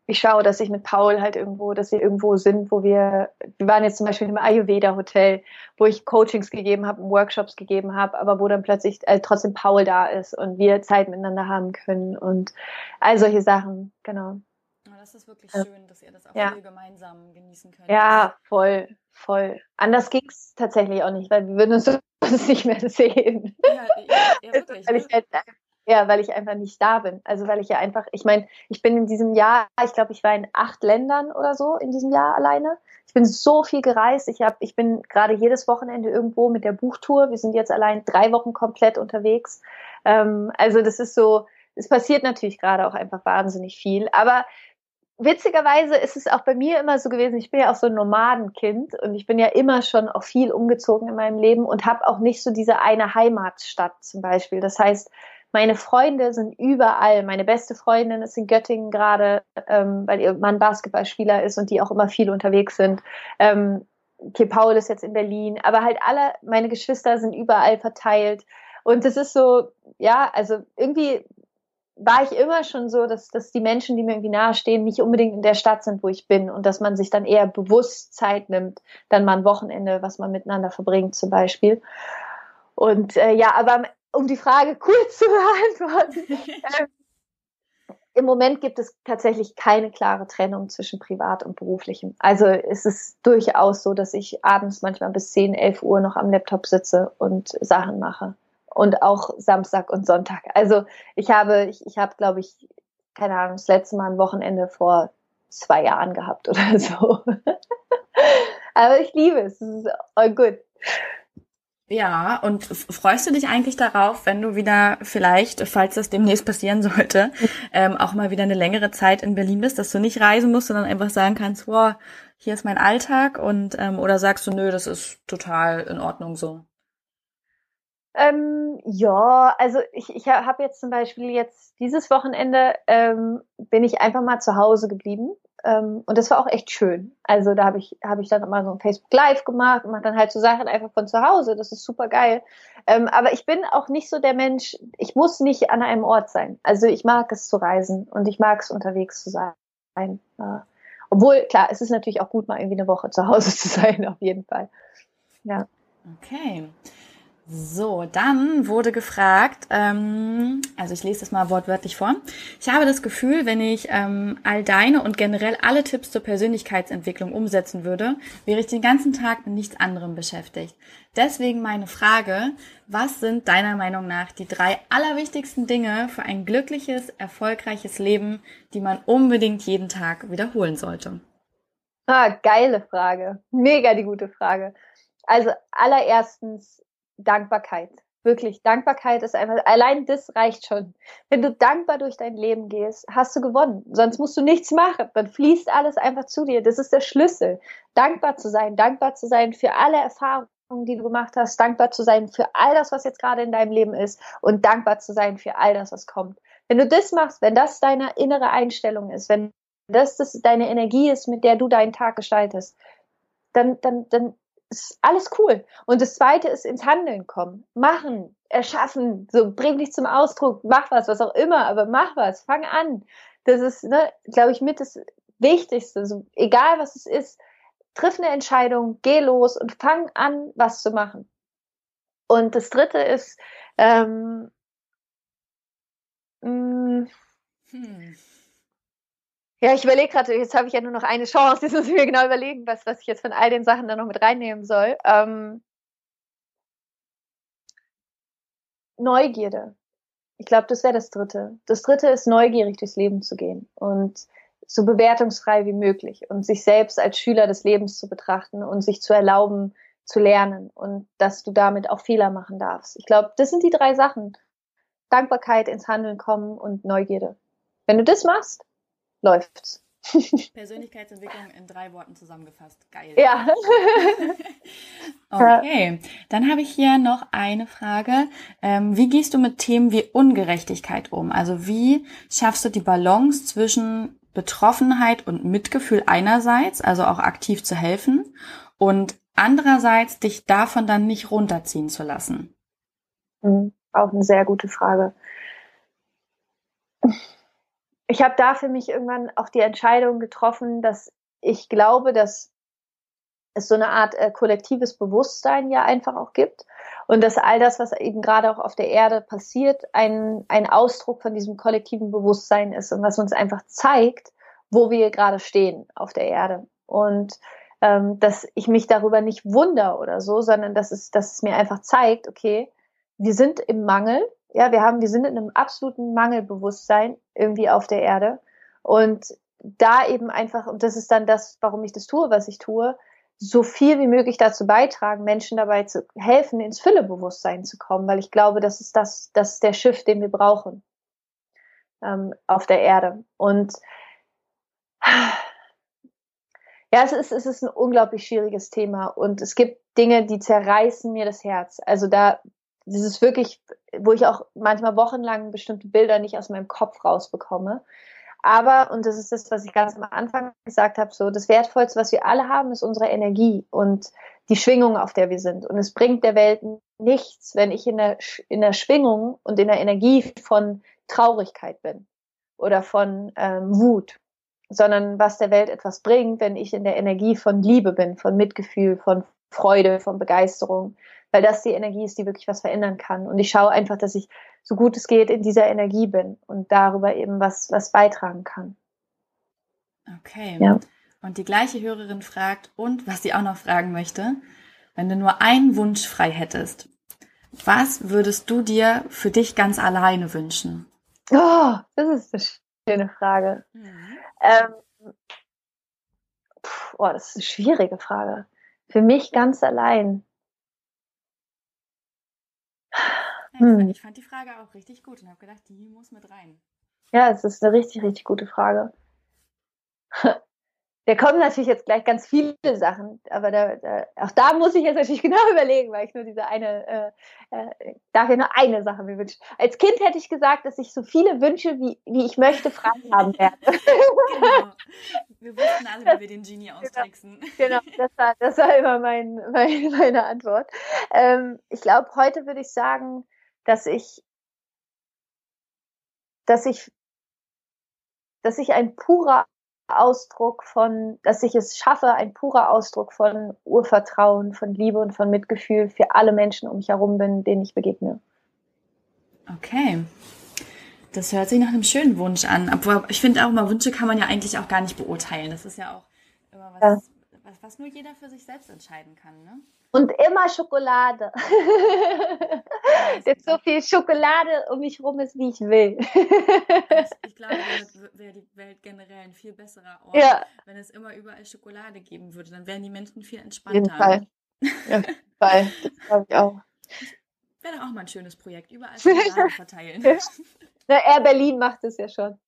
ich schaue, dass ich mit Paul halt irgendwo, dass wir irgendwo sind, wo wir, wir waren jetzt zum Beispiel im Ayurveda Hotel, wo ich Coachings gegeben habe, Workshops gegeben habe, aber wo dann plötzlich äh, trotzdem Paul da ist und wir Zeit miteinander haben können und all solche Sachen, genau. das ist wirklich schön, dass ihr das auch ja. gemeinsam genießen könnt. Ja, voll, voll. Anders ging es tatsächlich auch nicht, weil wir würden uns nicht mehr sehen. Ja, ja, wirklich. weil ich halt ja, weil ich einfach nicht da bin. Also weil ich ja einfach, ich meine, ich bin in diesem Jahr, ich glaube, ich war in acht Ländern oder so in diesem Jahr alleine. Ich bin so viel gereist. Ich habe, ich bin gerade jedes Wochenende irgendwo mit der Buchtour. Wir sind jetzt allein drei Wochen komplett unterwegs. Ähm, also das ist so, es passiert natürlich gerade auch einfach wahnsinnig viel. Aber witzigerweise ist es auch bei mir immer so gewesen, ich bin ja auch so ein Nomadenkind und ich bin ja immer schon auch viel umgezogen in meinem Leben und habe auch nicht so diese eine Heimatstadt zum Beispiel. Das heißt, meine Freunde sind überall. Meine beste Freundin ist in Göttingen gerade, ähm, weil ihr Mann Basketballspieler ist und die auch immer viel unterwegs sind. Ähm, okay, Paul ist jetzt in Berlin, aber halt alle meine Geschwister sind überall verteilt. Und es ist so, ja, also irgendwie war ich immer schon so, dass, dass die Menschen, die mir irgendwie nahestehen, nicht unbedingt in der Stadt sind, wo ich bin und dass man sich dann eher bewusst Zeit nimmt, dann mal ein Wochenende, was man miteinander verbringt zum Beispiel. Und äh, ja, aber um die Frage kurz zu beantworten, äh, im Moment gibt es tatsächlich keine klare Trennung zwischen privat und beruflichem. Also es ist durchaus so, dass ich abends manchmal bis 10, 11 Uhr noch am Laptop sitze und Sachen mache und auch Samstag und Sonntag. Also ich habe, ich, ich habe, glaube ich, keine Ahnung, das letzte Mal ein Wochenende vor zwei Jahren gehabt oder so. Aber ich liebe es. Es ist all good. Ja, und freust du dich eigentlich darauf, wenn du wieder vielleicht, falls das demnächst passieren sollte, ähm, auch mal wieder eine längere Zeit in Berlin bist, dass du nicht reisen musst, sondern einfach sagen kannst, wow, hier ist mein Alltag und ähm, oder sagst du, nö, das ist total in Ordnung so? Ähm, ja, also ich, ich habe jetzt zum Beispiel jetzt dieses Wochenende ähm, bin ich einfach mal zu Hause geblieben ähm, und das war auch echt schön. Also da habe ich habe ich dann mal so ein Facebook Live gemacht und mache dann halt so Sachen einfach von zu Hause. Das ist super geil. Ähm, aber ich bin auch nicht so der Mensch. Ich muss nicht an einem Ort sein. Also ich mag es zu reisen und ich mag es unterwegs zu sein. Ja. Obwohl klar, es ist natürlich auch gut mal irgendwie eine Woche zu Hause zu sein auf jeden Fall. Ja. Okay. So, dann wurde gefragt, ähm, also ich lese das mal wortwörtlich vor. Ich habe das Gefühl, wenn ich ähm, all deine und generell alle Tipps zur Persönlichkeitsentwicklung umsetzen würde, wäre ich den ganzen Tag mit nichts anderem beschäftigt. Deswegen meine Frage, was sind deiner Meinung nach die drei allerwichtigsten Dinge für ein glückliches, erfolgreiches Leben, die man unbedingt jeden Tag wiederholen sollte? Ah, geile Frage. Mega die gute Frage. Also allererstens Dankbarkeit. Wirklich, Dankbarkeit ist einfach, allein das reicht schon. Wenn du dankbar durch dein Leben gehst, hast du gewonnen. Sonst musst du nichts machen. Dann fließt alles einfach zu dir. Das ist der Schlüssel. Dankbar zu sein, dankbar zu sein für alle Erfahrungen, die du gemacht hast, dankbar zu sein für all das, was jetzt gerade in deinem Leben ist und dankbar zu sein für all das, was kommt. Wenn du das machst, wenn das deine innere Einstellung ist, wenn das, das deine Energie ist, mit der du deinen Tag gestaltest, dann, dann, dann ist alles cool. Und das zweite ist ins Handeln kommen. Machen, erschaffen, so bring dich zum Ausdruck, mach was, was auch immer, aber mach was, fang an. Das ist, ne, glaube ich, mit das Wichtigste. So, egal was es ist, triff eine Entscheidung, geh los und fang an, was zu machen. Und das dritte ist, ähm, mh, mm, hm. Ja, ich überlege gerade, jetzt habe ich ja nur noch eine Chance. Jetzt muss ich mir genau überlegen, was, was ich jetzt von all den Sachen dann noch mit reinnehmen soll. Ähm, Neugierde. Ich glaube, das wäre das Dritte. Das Dritte ist neugierig durchs Leben zu gehen und so bewertungsfrei wie möglich und sich selbst als Schüler des Lebens zu betrachten und sich zu erlauben, zu lernen und dass du damit auch Fehler machen darfst. Ich glaube, das sind die drei Sachen. Dankbarkeit, ins Handeln kommen und Neugierde. Wenn du das machst, läuft's. Persönlichkeitsentwicklung in drei Worten zusammengefasst. Geil. Ja. okay, dann habe ich hier noch eine Frage. Ähm, wie gehst du mit Themen wie Ungerechtigkeit um? Also wie schaffst du die Balance zwischen Betroffenheit und Mitgefühl einerseits, also auch aktiv zu helfen, und andererseits dich davon dann nicht runterziehen zu lassen? Mhm. Auch eine sehr gute Frage ich habe da für mich irgendwann auch die Entscheidung getroffen, dass ich glaube, dass es so eine Art äh, kollektives Bewusstsein ja einfach auch gibt und dass all das, was eben gerade auch auf der Erde passiert, ein, ein Ausdruck von diesem kollektiven Bewusstsein ist und was uns einfach zeigt, wo wir gerade stehen auf der Erde. Und ähm, dass ich mich darüber nicht wunder oder so, sondern dass es, dass es mir einfach zeigt, okay, wir sind im Mangel ja, wir haben, wir sind in einem absoluten Mangelbewusstsein irgendwie auf der Erde. Und da eben einfach, und das ist dann das, warum ich das tue, was ich tue, so viel wie möglich dazu beitragen, Menschen dabei zu helfen, ins Füllebewusstsein zu kommen, weil ich glaube, das ist das, das ist der Schiff, den wir brauchen ähm, auf der Erde. Und ja, es ist, es ist ein unglaublich schwieriges Thema und es gibt Dinge, die zerreißen mir das Herz. Also da das ist wirklich, wo ich auch manchmal wochenlang bestimmte Bilder nicht aus meinem Kopf rausbekomme. Aber, und das ist das, was ich ganz am Anfang gesagt habe, so das Wertvollste, was wir alle haben, ist unsere Energie und die Schwingung, auf der wir sind. Und es bringt der Welt nichts, wenn ich in der, in der Schwingung und in der Energie von Traurigkeit bin oder von ähm, Wut, sondern was der Welt etwas bringt, wenn ich in der Energie von Liebe bin, von Mitgefühl, von Freude, von Begeisterung, weil das die Energie ist, die wirklich was verändern kann. Und ich schaue einfach, dass ich so gut es geht in dieser Energie bin und darüber eben was, was beitragen kann. Okay. Ja. Und die gleiche Hörerin fragt, und was sie auch noch fragen möchte, wenn du nur einen Wunsch frei hättest, was würdest du dir für dich ganz alleine wünschen? Oh, das ist eine schöne Frage. Mhm. Ähm, pff, oh, das ist eine schwierige Frage. Für mich ganz allein. Hm. Ich fand die Frage auch richtig gut und habe gedacht, die muss mit rein. Ja, es ist eine richtig, richtig gute Frage. Da kommen natürlich jetzt gleich ganz viele Sachen, aber da, da, auch da muss ich jetzt natürlich genau überlegen, weil ich nur diese eine, äh, äh, darf ja nur eine Sache mir wünschen. Als Kind hätte ich gesagt, dass ich so viele Wünsche, wie, wie ich möchte, frei haben werde. genau. Wir wussten alle, wie wir den Genie genau. austricksen. Genau, das war, das war immer mein, mein meine Antwort. Ähm, ich glaube, heute würde ich sagen, dass ich, dass ich, dass ich ein purer Ausdruck von, dass ich es schaffe, ein purer Ausdruck von Urvertrauen, von Liebe und von Mitgefühl für alle Menschen um mich herum bin, denen ich begegne. Okay. Das hört sich nach einem schönen Wunsch an. Aber ich finde auch immer, Wünsche kann man ja eigentlich auch gar nicht beurteilen. Das ist ja auch immer was, ja. was, was nur jeder für sich selbst entscheiden kann, ne? Und immer Schokolade. Dass so viel Schokolade um mich rum ist, wie ich will. ich glaube, wäre die Welt generell ein viel besserer Ort, ja. wenn es immer überall Schokolade geben würde. Dann wären die Menschen viel entspannter. Auf jeden Fall. Ja, auf jeden Fall. Das glaube ich auch. Wäre auch mal ein schönes Projekt. Überall Schokolade verteilen. Na, Air Berlin macht es ja schon.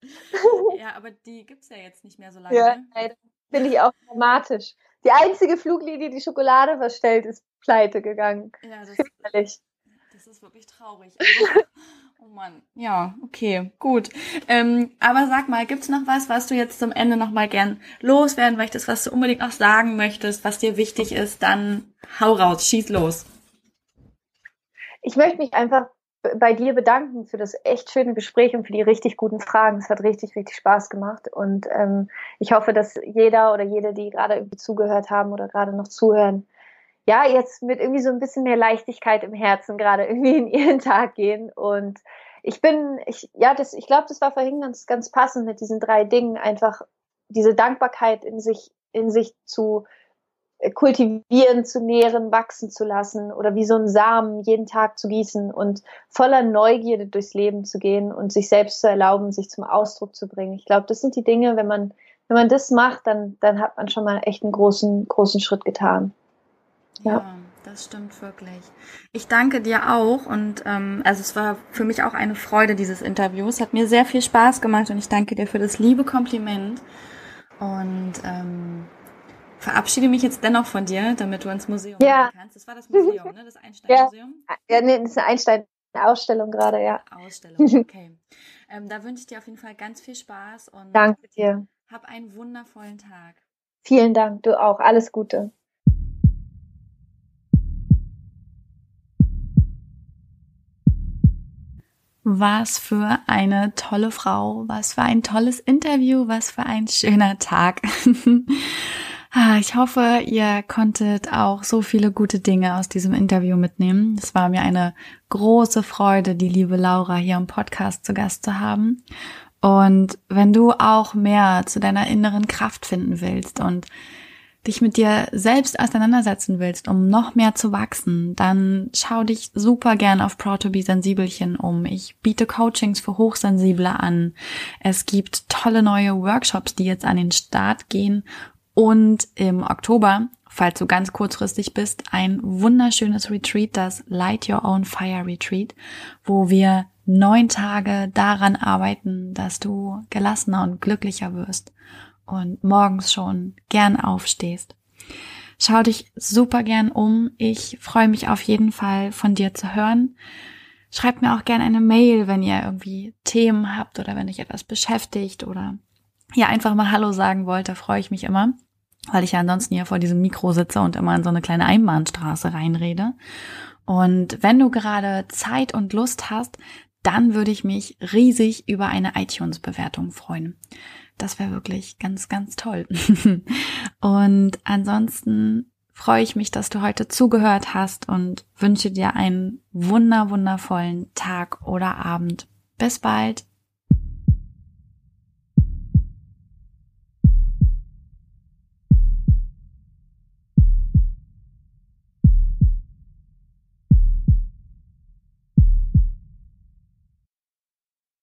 Ja, aber die gibt es ja jetzt nicht mehr so lange. Ja, ne? finde ich auch dramatisch. Die einzige Fluglinie, die Schokolade verstellt, ist pleite gegangen. Ja, das, das ist wirklich traurig. Also, oh Mann. Ja, okay, gut. Ähm, aber sag mal, gibt's noch was, was du jetzt zum Ende noch mal gern loswerden möchtest, was du unbedingt noch sagen möchtest, was dir wichtig ist? Dann hau raus, schieß los. Ich möchte mich einfach bei dir bedanken für das echt schöne Gespräch und für die richtig guten Fragen. Es hat richtig, richtig Spaß gemacht. Und ähm, ich hoffe, dass jeder oder jede, die gerade irgendwie zugehört haben oder gerade noch zuhören, ja, jetzt mit irgendwie so ein bisschen mehr Leichtigkeit im Herzen gerade irgendwie in ihren Tag gehen. Und ich bin, ich, ja, das, ich glaube, das war vorhin ganz, ganz passend mit diesen drei Dingen, einfach diese Dankbarkeit in sich, in sich zu kultivieren, zu nähren, wachsen zu lassen oder wie so ein Samen jeden Tag zu gießen und voller Neugierde durchs Leben zu gehen und sich selbst zu erlauben, sich zum Ausdruck zu bringen. Ich glaube, das sind die Dinge, wenn man, wenn man das macht, dann, dann hat man schon mal echt einen großen, großen Schritt getan. Ja. ja das stimmt wirklich. Ich danke dir auch und ähm, also es war für mich auch eine Freude dieses Interview. Es hat mir sehr viel Spaß gemacht und ich danke dir für das liebe Kompliment und ähm, verabschiede mich jetzt dennoch von dir, damit du ins Museum ja. gehen kannst. Das war das Museum, ne? Das Einstein-Museum? Ja. ja, nee, das ist eine Einstein-Ausstellung gerade, ja. Ausstellung, okay. ähm, da wünsche ich dir auf jeden Fall ganz viel Spaß und Danke dir. Hab einen wundervollen Tag. Vielen Dank, du auch. Alles Gute. Was für eine tolle Frau, was für ein tolles Interview, was für ein schöner Tag. Ah, ich hoffe, ihr konntet auch so viele gute Dinge aus diesem Interview mitnehmen. Es war mir eine große Freude, die liebe Laura hier im Podcast zu Gast zu haben. Und wenn du auch mehr zu deiner inneren Kraft finden willst und dich mit dir selbst auseinandersetzen willst, um noch mehr zu wachsen, dann schau dich super gern auf Proud to be Sensibelchen um. Ich biete Coachings für Hochsensible an. Es gibt tolle neue Workshops, die jetzt an den Start gehen und im Oktober, falls du ganz kurzfristig bist, ein wunderschönes Retreat, das Light Your Own Fire Retreat, wo wir neun Tage daran arbeiten, dass du gelassener und glücklicher wirst und morgens schon gern aufstehst. Schau dich super gern um. Ich freue mich auf jeden Fall von dir zu hören. Schreibt mir auch gerne eine Mail, wenn ihr irgendwie Themen habt oder wenn euch etwas beschäftigt oder ja einfach mal Hallo sagen wollt, da freue ich mich immer, weil ich ja ansonsten hier vor diesem Mikro sitze und immer in so eine kleine Einbahnstraße reinrede. Und wenn du gerade Zeit und Lust hast, dann würde ich mich riesig über eine iTunes-Bewertung freuen. Das wäre wirklich ganz, ganz toll. und ansonsten freue ich mich, dass du heute zugehört hast und wünsche dir einen wunder, wundervollen Tag oder Abend. Bis bald.